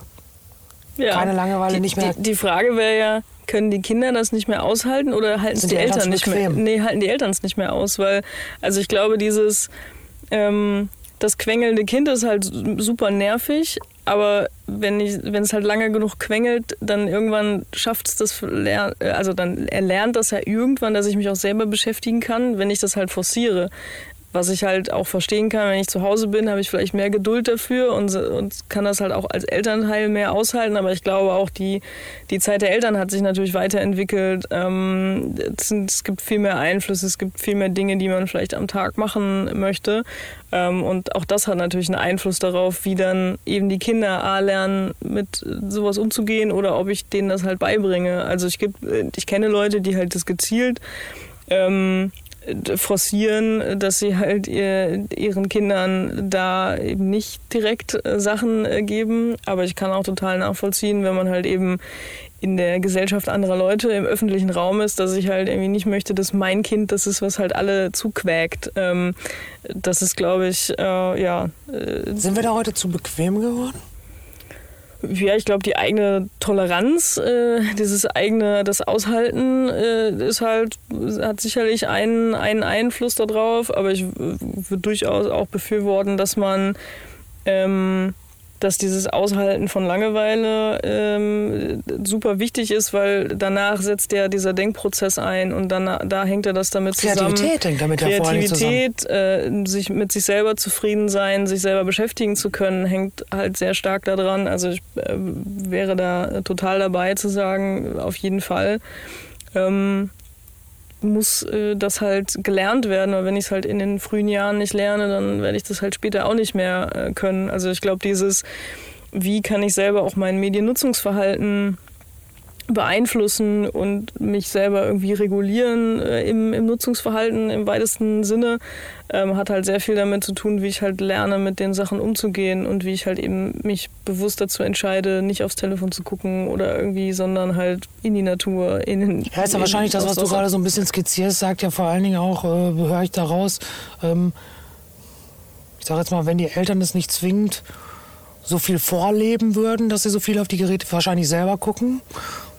Ja. Keine Langeweile, die, nicht mehr- Die, die Frage wäre ja, können die Kinder das nicht mehr aushalten oder halten es die, die Eltern Eltern nicht mehr? Nee, halten die Eltern es nicht mehr aus, weil, also ich glaube, dieses, ähm, das quengelnde Kind ist halt super nervig, aber wenn, ich, wenn es halt lange genug quengelt, dann irgendwann schafft es das, also dann erlernt das ja irgendwann, dass ich mich auch selber beschäftigen kann, wenn ich das halt forciere. Was ich halt auch verstehen kann, wenn ich zu Hause bin, habe ich vielleicht mehr Geduld dafür und, und kann das halt auch als Elternteil mehr aushalten. Aber ich glaube auch, die, die Zeit der Eltern hat sich natürlich weiterentwickelt. Ähm, es, sind, es gibt viel mehr Einflüsse, es gibt viel mehr Dinge, die man vielleicht am Tag machen möchte. Ähm, und auch das hat natürlich einen Einfluss darauf, wie dann eben die Kinder A lernen, mit sowas umzugehen oder ob ich denen das halt beibringe. Also ich, gibt, ich kenne Leute, die halt das gezielt ähm, forcieren, dass sie halt ihr, ihren Kindern da eben nicht direkt äh, Sachen äh, geben. Aber ich kann auch total nachvollziehen, wenn man halt eben in der Gesellschaft anderer Leute im öffentlichen Raum ist, dass ich halt irgendwie nicht möchte, dass mein Kind das ist, was halt alle zuquäkt. Ähm, das ist, glaube ich, äh, ja. Sind wir da heute zu bequem geworden? Ja, ich glaube, die eigene Toleranz, äh, dieses eigene, das Aushalten äh, ist halt, hat sicherlich einen, einen Einfluss darauf, aber ich würde durchaus auch befürworten, dass man ähm, dass dieses Aushalten von Langeweile ähm, super wichtig ist, weil danach setzt ja dieser Denkprozess ein und dann da hängt ja das damit zusammen. Kreativität hängt damit Kreativität, äh, sich mit sich selber zufrieden sein, sich selber beschäftigen zu können, hängt halt sehr stark daran. Also ich äh, wäre da total dabei zu sagen, auf jeden Fall. Ähm, muss äh, das halt gelernt werden, weil wenn ich es halt in den frühen Jahren nicht lerne, dann werde ich das halt später auch nicht mehr äh, können. Also ich glaube, dieses, wie kann ich selber auch mein Mediennutzungsverhalten beeinflussen und mich selber irgendwie regulieren äh, im, im, Nutzungsverhalten im weitesten Sinne, ähm, hat halt sehr viel damit zu tun, wie ich halt lerne, mit den Sachen umzugehen und wie ich halt eben mich bewusst dazu entscheide, nicht aufs Telefon zu gucken oder irgendwie, sondern halt in die Natur. In, in, ja, ist ja wahrscheinlich das, was du gerade so ein bisschen skizzierst, sagt ja vor allen Dingen auch, äh, höre ich daraus, ähm, ich sage jetzt mal, wenn die Eltern es nicht zwingend so viel vorleben würden, dass sie so viel auf die Geräte wahrscheinlich selber gucken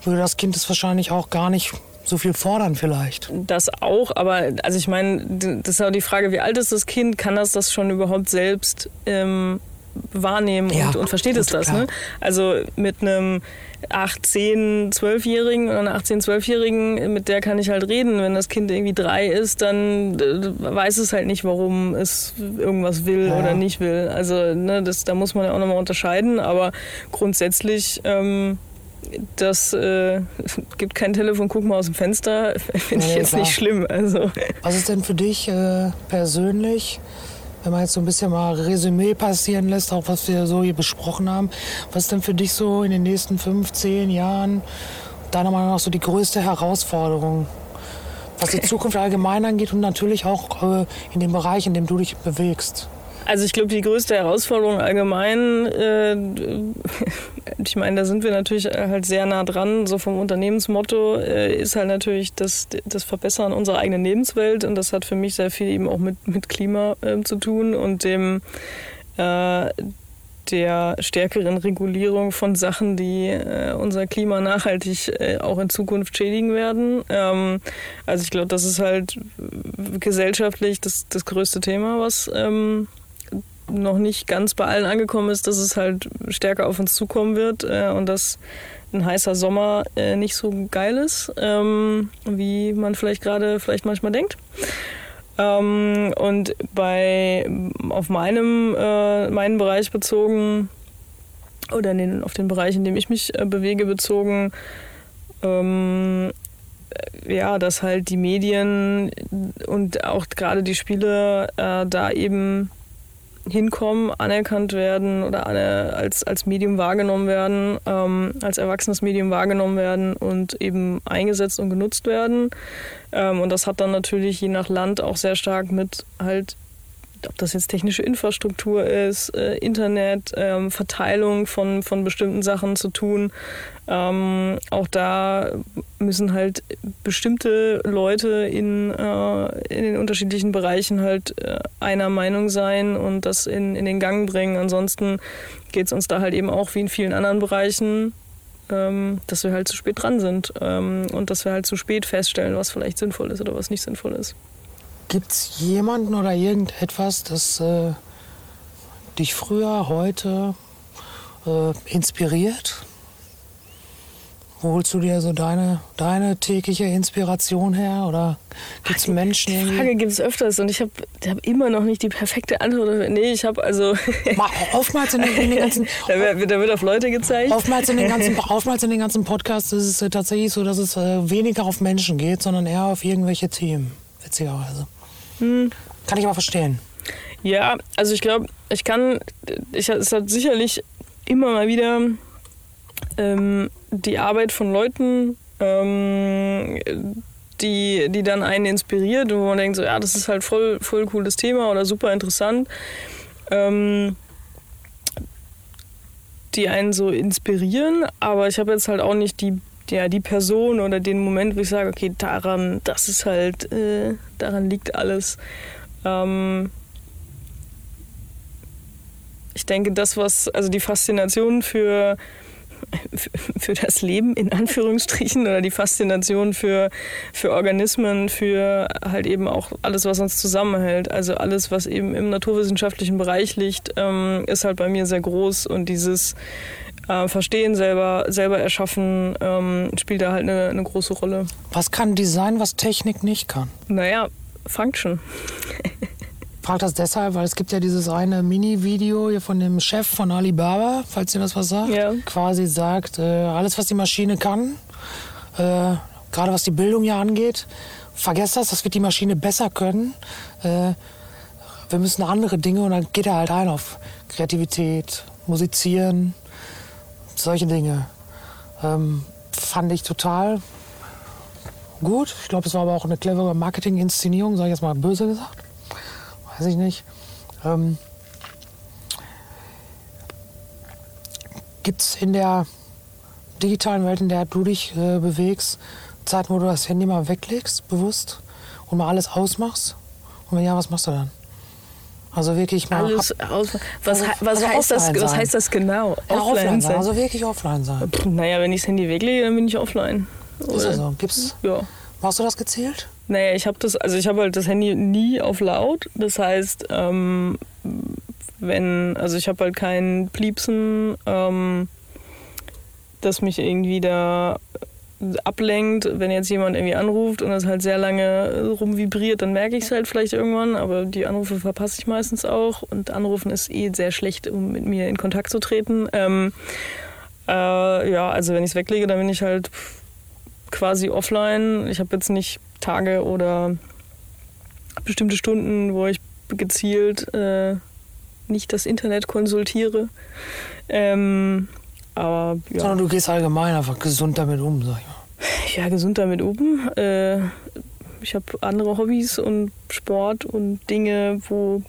würde das Kind es wahrscheinlich auch gar nicht so viel fordern vielleicht. Das auch, aber also ich meine, das ist auch die Frage, wie alt ist das Kind? Kann das das schon überhaupt selbst ähm, wahrnehmen ja, und, und, versteht es das? Ne? Also mit einem 18, 12-Jährigen oder einer 18, 12-Jährigen, mit der kann ich halt reden. Wenn das Kind irgendwie drei ist, dann weiß es halt nicht, warum es irgendwas will ja. oder nicht will. Also ne, das, da muss man ja auch nochmal unterscheiden, aber grundsätzlich ähm, das äh, gibt kein Telefon, guck mal aus dem Fenster, finde ich jetzt klar. nicht schlimm. Also. Was ist denn für dich äh, persönlich, wenn man jetzt so ein bisschen mal Resümee passieren lässt, auch was wir so hier besprochen haben, was ist denn für dich so in den nächsten fünf, zehn Jahren deiner Meinung nach so die größte Herausforderung? Was die Zukunft allgemein angeht und natürlich auch äh, in dem Bereich, in dem du dich bewegst. Also ich glaube, die größte Herausforderung allgemein, äh, ich meine, da sind wir natürlich halt sehr nah dran, so vom Unternehmensmotto, äh, ist halt natürlich das, das Verbessern unserer eigenen Lebenswelt und das hat für mich sehr viel eben auch mit, mit Klima äh, zu tun und dem äh, der stärkeren Regulierung von Sachen, die äh, unser Klima nachhaltig äh, auch in Zukunft schädigen werden. Ähm, also ich glaube, das ist halt gesellschaftlich das, das größte Thema, was ähm, noch nicht ganz bei allen angekommen ist, dass es halt stärker auf uns zukommen wird äh, und dass ein heißer Sommer äh, nicht so geil ist, ähm, wie man vielleicht gerade vielleicht manchmal denkt. Ähm, und bei auf meinem äh, meinen Bereich bezogen oder den, auf den Bereich, in dem ich mich äh, bewege, bezogen, ähm, ja, dass halt die Medien und auch gerade die Spiele äh, da eben hinkommen, anerkannt werden oder als, als Medium wahrgenommen werden, ähm, als erwachsenes Medium wahrgenommen werden und eben eingesetzt und genutzt werden. Ähm, und das hat dann natürlich je nach Land auch sehr stark mit halt ob das jetzt technische Infrastruktur ist, äh, Internet, ähm, Verteilung von, von bestimmten Sachen zu tun. Ähm, auch da müssen halt bestimmte Leute in, äh, in den unterschiedlichen Bereichen halt äh, einer Meinung sein und das in, in den Gang bringen. Ansonsten geht es uns da halt eben auch wie in vielen anderen Bereichen ähm, dass wir halt zu spät dran sind ähm, und dass wir halt zu spät feststellen, was vielleicht sinnvoll ist oder was nicht sinnvoll ist. Gibt es jemanden oder irgendetwas, das äh, dich früher, heute äh, inspiriert? Wo holst du dir so deine, deine tägliche Inspiration her? Oder gibt es Menschen? Die Frage gibt es öfters und ich habe hab immer noch nicht die perfekte Antwort. Nee, ich habe also. oftmals in den, in den ganzen. da, wird, da, wird, auf Leute gezeigt. Oftmals in den ganzen, oftmals in den ganzen Podcasts ist es äh, tatsächlich so, dass es äh, weniger auf Menschen geht, sondern eher auf irgendwelche Themen. Witzigerweise. Hm. Kann ich aber verstehen. Ja, also ich glaube, ich kann, ich, es hat sicherlich immer mal wieder ähm, die Arbeit von Leuten, ähm, die, die dann einen inspiriert, wo man denkt, so, ja, das ist halt voll, voll cooles Thema oder super interessant. Ähm, die einen so inspirieren, aber ich habe jetzt halt auch nicht die, ja, die Person oder den Moment, wo ich sage, okay, daran, das ist halt, äh, daran liegt alles. Ähm, ich denke, das, was, also die Faszination für, für das Leben in Anführungsstrichen oder die Faszination für, für Organismen, für halt eben auch alles, was uns zusammenhält. Also alles, was eben im naturwissenschaftlichen Bereich liegt, ähm, ist halt bei mir sehr groß und dieses äh, Verstehen selber, selber erschaffen ähm, spielt da halt eine, eine große Rolle. Was kann Design, was Technik nicht kann? Naja, Function. frage das deshalb, weil es gibt ja dieses eine Mini-Video hier von dem Chef von Alibaba, falls ihr das was sagt, Ja. quasi sagt, äh, alles was die Maschine kann, äh, gerade was die Bildung ja angeht, vergesst das, das wird die Maschine besser können. Äh, wir müssen andere Dinge und dann geht er halt ein auf Kreativität, Musizieren, solche Dinge. Ähm, fand ich total gut. Ich glaube, es war aber auch eine clevere Marketing-Inszenierung, sage ich jetzt mal böse gesagt weiß ich nicht. Ähm, Gibt es in der digitalen Welt, in der du dich äh, bewegst, Zeiten, wo du das Handy mal weglegst, bewusst, und mal alles ausmachst? Und wenn ja, was machst du dann? Also wirklich mal Alles aus. Was, Also- was, also heißt das, was heißt das genau? ja, offline sein. sein. Also wirklich offline sein. Pff, naja, wenn ich das Handy weglege, dann bin ich offline. Ist ja so. Gibt's, Ja. machst du das gezielt? Naja, ich habe das, also ich habe halt das Handy nie auf laut. Das heißt, ähm, wenn, also ich habe halt kein Pliepsen, ähm, das mich irgendwie da ablenkt, wenn jetzt jemand irgendwie anruft und es halt sehr lange rumvibriert, dann merke ich es halt vielleicht irgendwann, aber die Anrufe verpasse ich meistens auch und Anrufen ist eh sehr schlecht, um mit mir in Kontakt zu treten. Ähm, äh, ja, also wenn ich es weglege, dann bin ich halt quasi offline. Ich habe jetzt nicht Tage oder bestimmte Stunden, wo ich gezielt äh, nicht das Internet konsultiere. Ähm, aber ja. Sondern du gehst allgemein einfach gesund damit um, sag ich mal. Ja, gesund damit um. Äh, ich habe andere Hobbys und Sport und Dinge, wo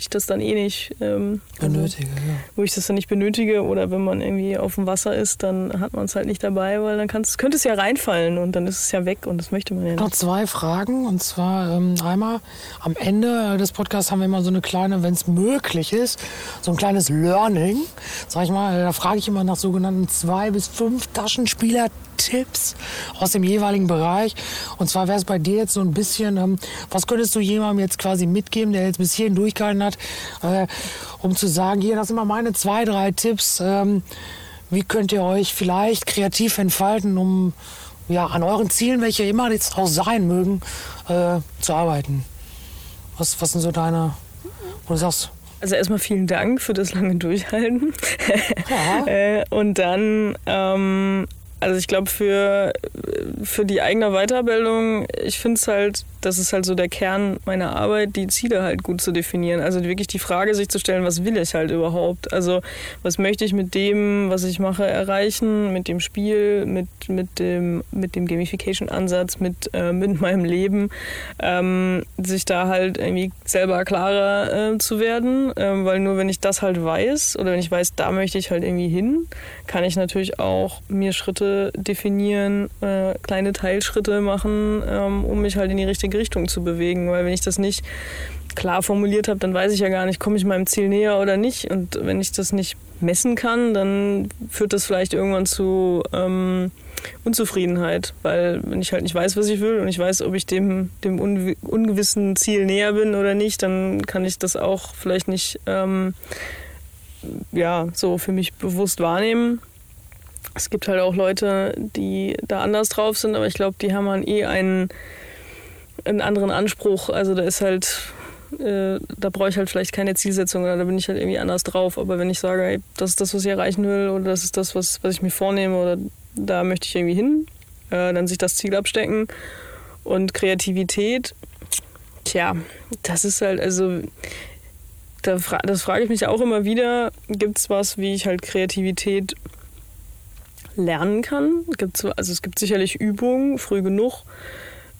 ich das dann eh nicht ähm, also, Benötige, ja. wo ich das dann nicht benötige oder wenn man irgendwie auf dem Wasser ist, dann hat man es halt nicht dabei, weil dann kann's, könnte es ja reinfallen und dann ist es ja weg und das möchte man ja Noch nicht. zwei Fragen. Und zwar ähm, einmal am Ende des Podcasts haben wir immer so eine kleine, wenn es möglich ist, so ein kleines Learning. Sag ich mal, da frage ich immer nach sogenannten zwei bis fünf Taschenspieler-Tipps aus dem jeweiligen Bereich. Und zwar wäre es bei dir jetzt so ein bisschen, ähm, was könntest du jemandem jetzt quasi mitgeben, der jetzt bis hierhin durchgehalten hat, äh, um zu sagen, hier, das sind mal meine zwei, drei Tipps. Ähm, wie könnt ihr euch vielleicht kreativ entfalten, um ja, an euren Zielen, welche immer jetzt auch sein mögen, äh, zu arbeiten? Was, was sind so deine, wo du sagst, Also erstmal vielen Dank für das lange Durchhalten. Ja. äh, und dann, ähm, also ich glaube für, für die eigene Weiterbildung, ich finde es halt, das ist halt so der Kern meiner Arbeit, die Ziele halt gut zu definieren. Also wirklich die Frage sich zu stellen, was will ich halt überhaupt? Also was möchte ich mit dem, was ich mache, erreichen, mit dem Spiel, mit, mit dem, mit dem Gamification-Ansatz, mit, äh, mit meinem Leben, ähm, sich da halt irgendwie selber klarer äh, zu werden, ähm, weil nur wenn ich das halt weiß oder wenn ich weiß, da möchte ich halt irgendwie hin, kann ich natürlich auch mir Schritte definieren, äh, kleine Teilschritte machen, ähm, um mich halt in die richtige Richtung zu bewegen, weil wenn ich das nicht klar formuliert habe, dann weiß ich ja gar nicht, komme ich meinem Ziel näher oder nicht. Und wenn ich das nicht messen kann, dann führt das vielleicht irgendwann zu ähm, Unzufriedenheit, weil wenn ich halt nicht weiß, was ich will und ich weiß, ob ich dem, dem ungewissen Ziel näher bin oder nicht, dann kann ich das auch vielleicht nicht ähm, ja, so für mich bewusst wahrnehmen. Es gibt halt auch Leute, die da anders drauf sind, aber ich glaube, die haben dann eh einen, einen anderen Anspruch. Also da ist halt, äh, da brauche ich halt vielleicht keine Zielsetzung oder da bin ich halt irgendwie anders drauf. Aber wenn ich sage, ey, das ist das, was ich erreichen will oder das ist das, was, was ich mir vornehme oder da möchte ich irgendwie hin, äh, dann sich das Ziel abstecken. Und Kreativität, tja, das ist halt, also da fra das frage ich mich auch immer wieder. Gibt es was, wie ich halt Kreativität lernen kann? Gibt's, also es gibt sicherlich Übungen, früh genug.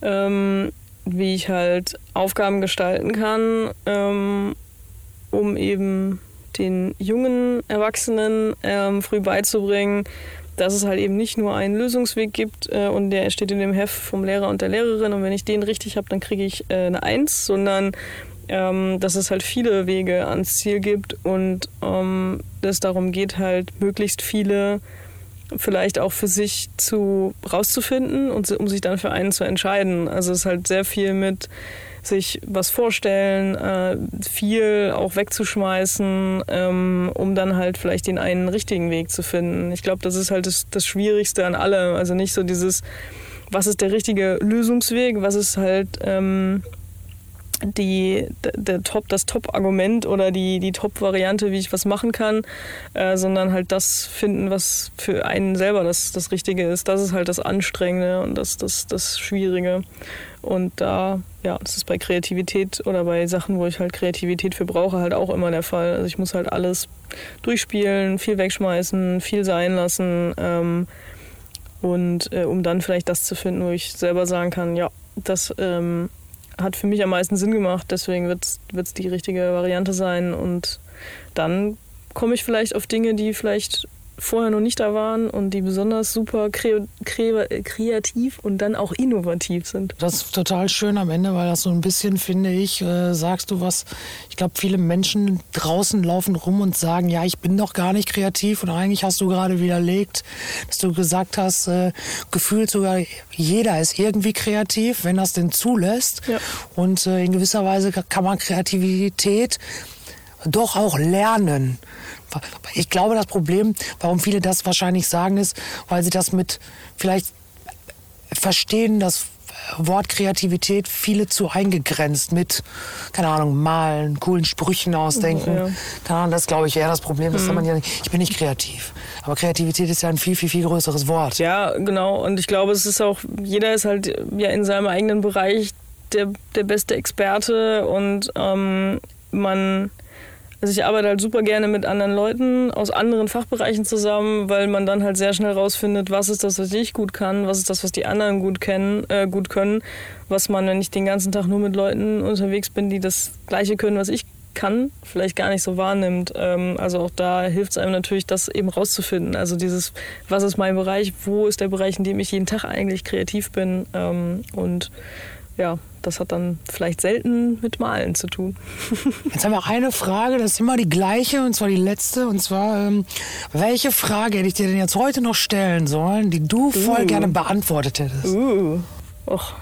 ähm, wie ich halt Aufgaben gestalten kann, ähm, um eben den jungen Erwachsenen ähm, früh beizubringen, dass es halt eben nicht nur einen Lösungsweg gibt äh, und der steht in dem Heft vom Lehrer und der Lehrerin und wenn ich den richtig habe, dann kriege ich äh, eine Eins, sondern ähm, dass es halt viele Wege ans Ziel gibt und ähm, es darum geht halt möglichst viele vielleicht auch für sich zu rauszufinden und um sich dann für einen zu entscheiden. Also es ist halt sehr viel mit sich was vorstellen, äh, viel auch wegzuschmeißen, ähm, um dann halt vielleicht den einen richtigen Weg zu finden. Ich glaube, das ist halt das, das Schwierigste an allem. Also nicht so dieses, was ist der richtige Lösungsweg, was ist halt ähm, die, der Top, das Top-Argument oder die, die Top-Variante, wie ich was machen kann, äh, sondern halt das finden, was für einen selber das, das Richtige ist. Das ist halt das Anstrengende und das, das, das Schwierige. Und da, ja, das ist bei Kreativität oder bei Sachen, wo ich halt Kreativität für brauche, halt auch immer der Fall. Also ich muss halt alles durchspielen, viel wegschmeißen, viel sein lassen. Ähm, und äh, um dann vielleicht das zu finden, wo ich selber sagen kann, ja, das ähm, hat für mich am meisten Sinn gemacht. Deswegen wird es die richtige Variante sein. Und dann komme ich vielleicht auf Dinge, die vielleicht vorher noch nicht da waren und die besonders super kre kre kreativ und dann auch innovativ sind. Das ist total schön am Ende, weil das so ein bisschen, finde ich, äh, sagst du was, ich glaube, viele Menschen draußen laufen rum und sagen, ja, ich bin doch gar nicht kreativ und eigentlich hast du gerade widerlegt, dass du gesagt hast, äh, gefühlt sogar jeder ist irgendwie kreativ, wenn das denn zulässt. Ja. Und äh, in gewisser Weise kann man Kreativität doch auch lernen. Ich glaube, das Problem, warum viele das wahrscheinlich sagen, ist, weil sie das mit vielleicht verstehen, das Wort Kreativität viele zu eingegrenzt mit, keine Ahnung, malen, coolen Sprüchen ausdenken. Ja. Keine Ahnung, das glaube ich eher das Problem ist, mhm. man ja nicht, ich bin nicht kreativ. Aber Kreativität ist ja ein viel, viel, viel größeres Wort. Ja, genau. Und ich glaube, es ist auch, jeder ist halt ja in seinem eigenen Bereich der, der beste Experte und ähm, man also ich arbeite halt super gerne mit anderen Leuten aus anderen Fachbereichen zusammen, weil man dann halt sehr schnell rausfindet, was ist das, was ich gut kann, was ist das, was die anderen gut kennen, äh, gut können, was man, wenn ich den ganzen Tag nur mit Leuten unterwegs bin, die das Gleiche können, was ich kann, vielleicht gar nicht so wahrnimmt. Ähm, also auch da hilft es einem natürlich, das eben rauszufinden. Also dieses, was ist mein Bereich, wo ist der Bereich, in dem ich jeden Tag eigentlich kreativ bin ähm, und ja, das hat dann vielleicht selten mit Malen zu tun. Jetzt haben wir auch eine Frage, das ist immer die gleiche und zwar die letzte. Und zwar, ähm, welche Frage hätte ich dir denn jetzt heute noch stellen sollen, die du voll uh. gerne beantwortet hättest? Uh. Och.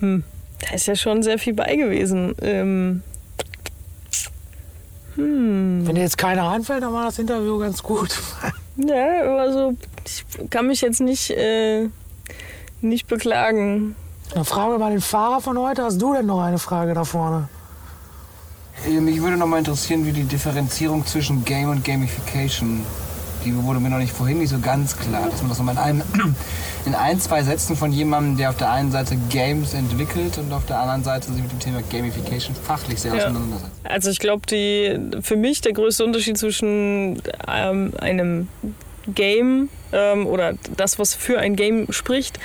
Hm. Da ist ja schon sehr viel bei gewesen. Ähm. Hm. Wenn dir jetzt keiner einfällt, dann war das Interview ganz gut. Ja, also ich kann mich jetzt nicht, äh, nicht beklagen. Eine Frage mal den Fahrer von heute. Hast du denn noch eine Frage da vorne? Mich würde noch mal interessieren, wie die Differenzierung zwischen Game und Gamification, die wurde mir noch nicht vorhin nicht so ganz klar, dass man das nochmal in, einem, in ein, zwei Sätzen von jemandem, der auf der einen Seite Games entwickelt und auf der anderen Seite sich mit dem Thema Gamification fachlich sehr ja. auseinandersetzt. Also ich glaube, für mich der größte Unterschied zwischen ähm, einem Game ähm, oder das, was für ein Game spricht,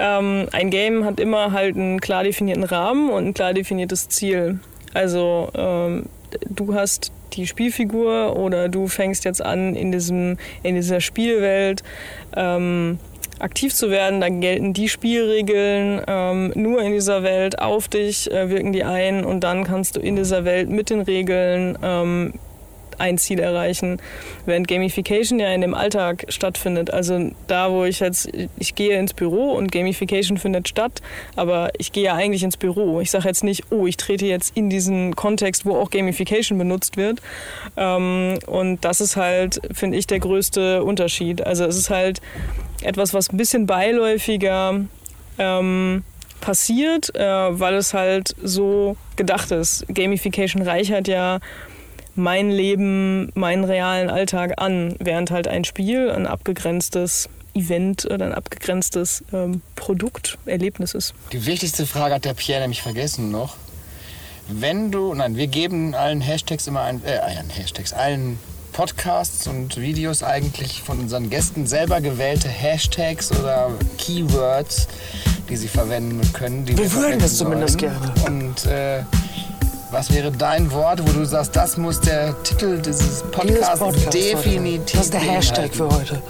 ähm, ein Game hat immer halt einen klar definierten Rahmen und ein klar definiertes Ziel. Also ähm, du hast die Spielfigur oder du fängst jetzt an in, diesem, in dieser Spielwelt ähm, aktiv zu werden, dann gelten die Spielregeln ähm, nur in dieser Welt auf dich, äh, wirken die ein und dann kannst du in dieser Welt mit den Regeln ähm, ein Ziel erreichen. Während Gamification ja in dem Alltag stattfindet. Also da, wo ich jetzt, ich gehe ins Büro und Gamification findet statt, aber ich gehe ja eigentlich ins Büro. Ich sage jetzt nicht, oh, ich trete jetzt in diesen Kontext, wo auch Gamification benutzt wird. Ähm, und das ist halt, finde ich, der größte Unterschied. Also es ist halt etwas, was ein bisschen beiläufiger ähm, passiert, äh, weil es halt so gedacht ist. Gamification reichert ja mein Leben, meinen realen Alltag an, während halt ein Spiel ein abgegrenztes Event oder ein abgegrenztes ähm, Produkt, Erlebnis ist. Die wichtigste Frage hat der Pierre nämlich vergessen noch. Wenn du, nein, wir geben allen Hashtags immer ein, äh, allen Hashtags, allen Podcasts und Videos eigentlich von unseren Gästen selber gewählte Hashtags oder Keywords, die sie verwenden können. Die Wir würden es zumindest sollen. gerne. Und äh, was wäre dein Wort, wo du sagst, das muss der Titel dieses Dieses Podcasts Podcast heute. definitiv Das ist der Hashtag für heute.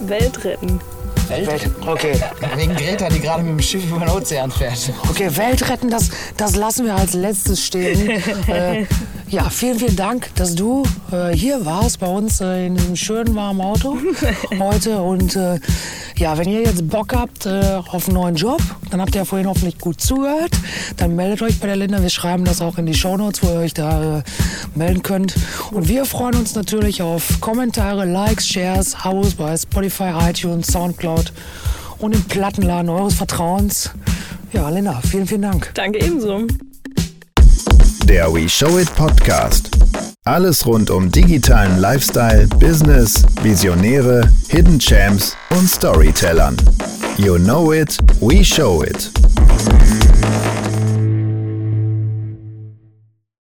Welt retten. Welt. Welt, okay. Wegen Greta, die gerade mit dem Schiff über den Ozean fährt. Okay, Welt retten, das, das lassen wir als letztes stehen. äh, ja, vielen, vielen Dank, dass du äh, hier warst bei uns äh, in diesem schönen warmen Auto heute. Und äh, ja, wenn ihr jetzt Bock habt äh, auf einen neuen Job, dann habt ihr ja vorhin hoffentlich gut zugehört. Dann meldet euch bei der Linda. Wir schreiben das auch in die Shownotes, wo ihr euch da äh, melden könnt. Und wir freuen uns natürlich auf Kommentare, Likes, Shares, Abos bei Spotify, iTunes, Soundcloud und im Plattenladen eures Vertrauens. Ja, Linda, vielen, vielen Dank. Danke ebenso. Der We Show It Podcast. Alles rund um digitalen Lifestyle, Business, Visionäre, Hidden Champs und Storytellern. You know it, we show it.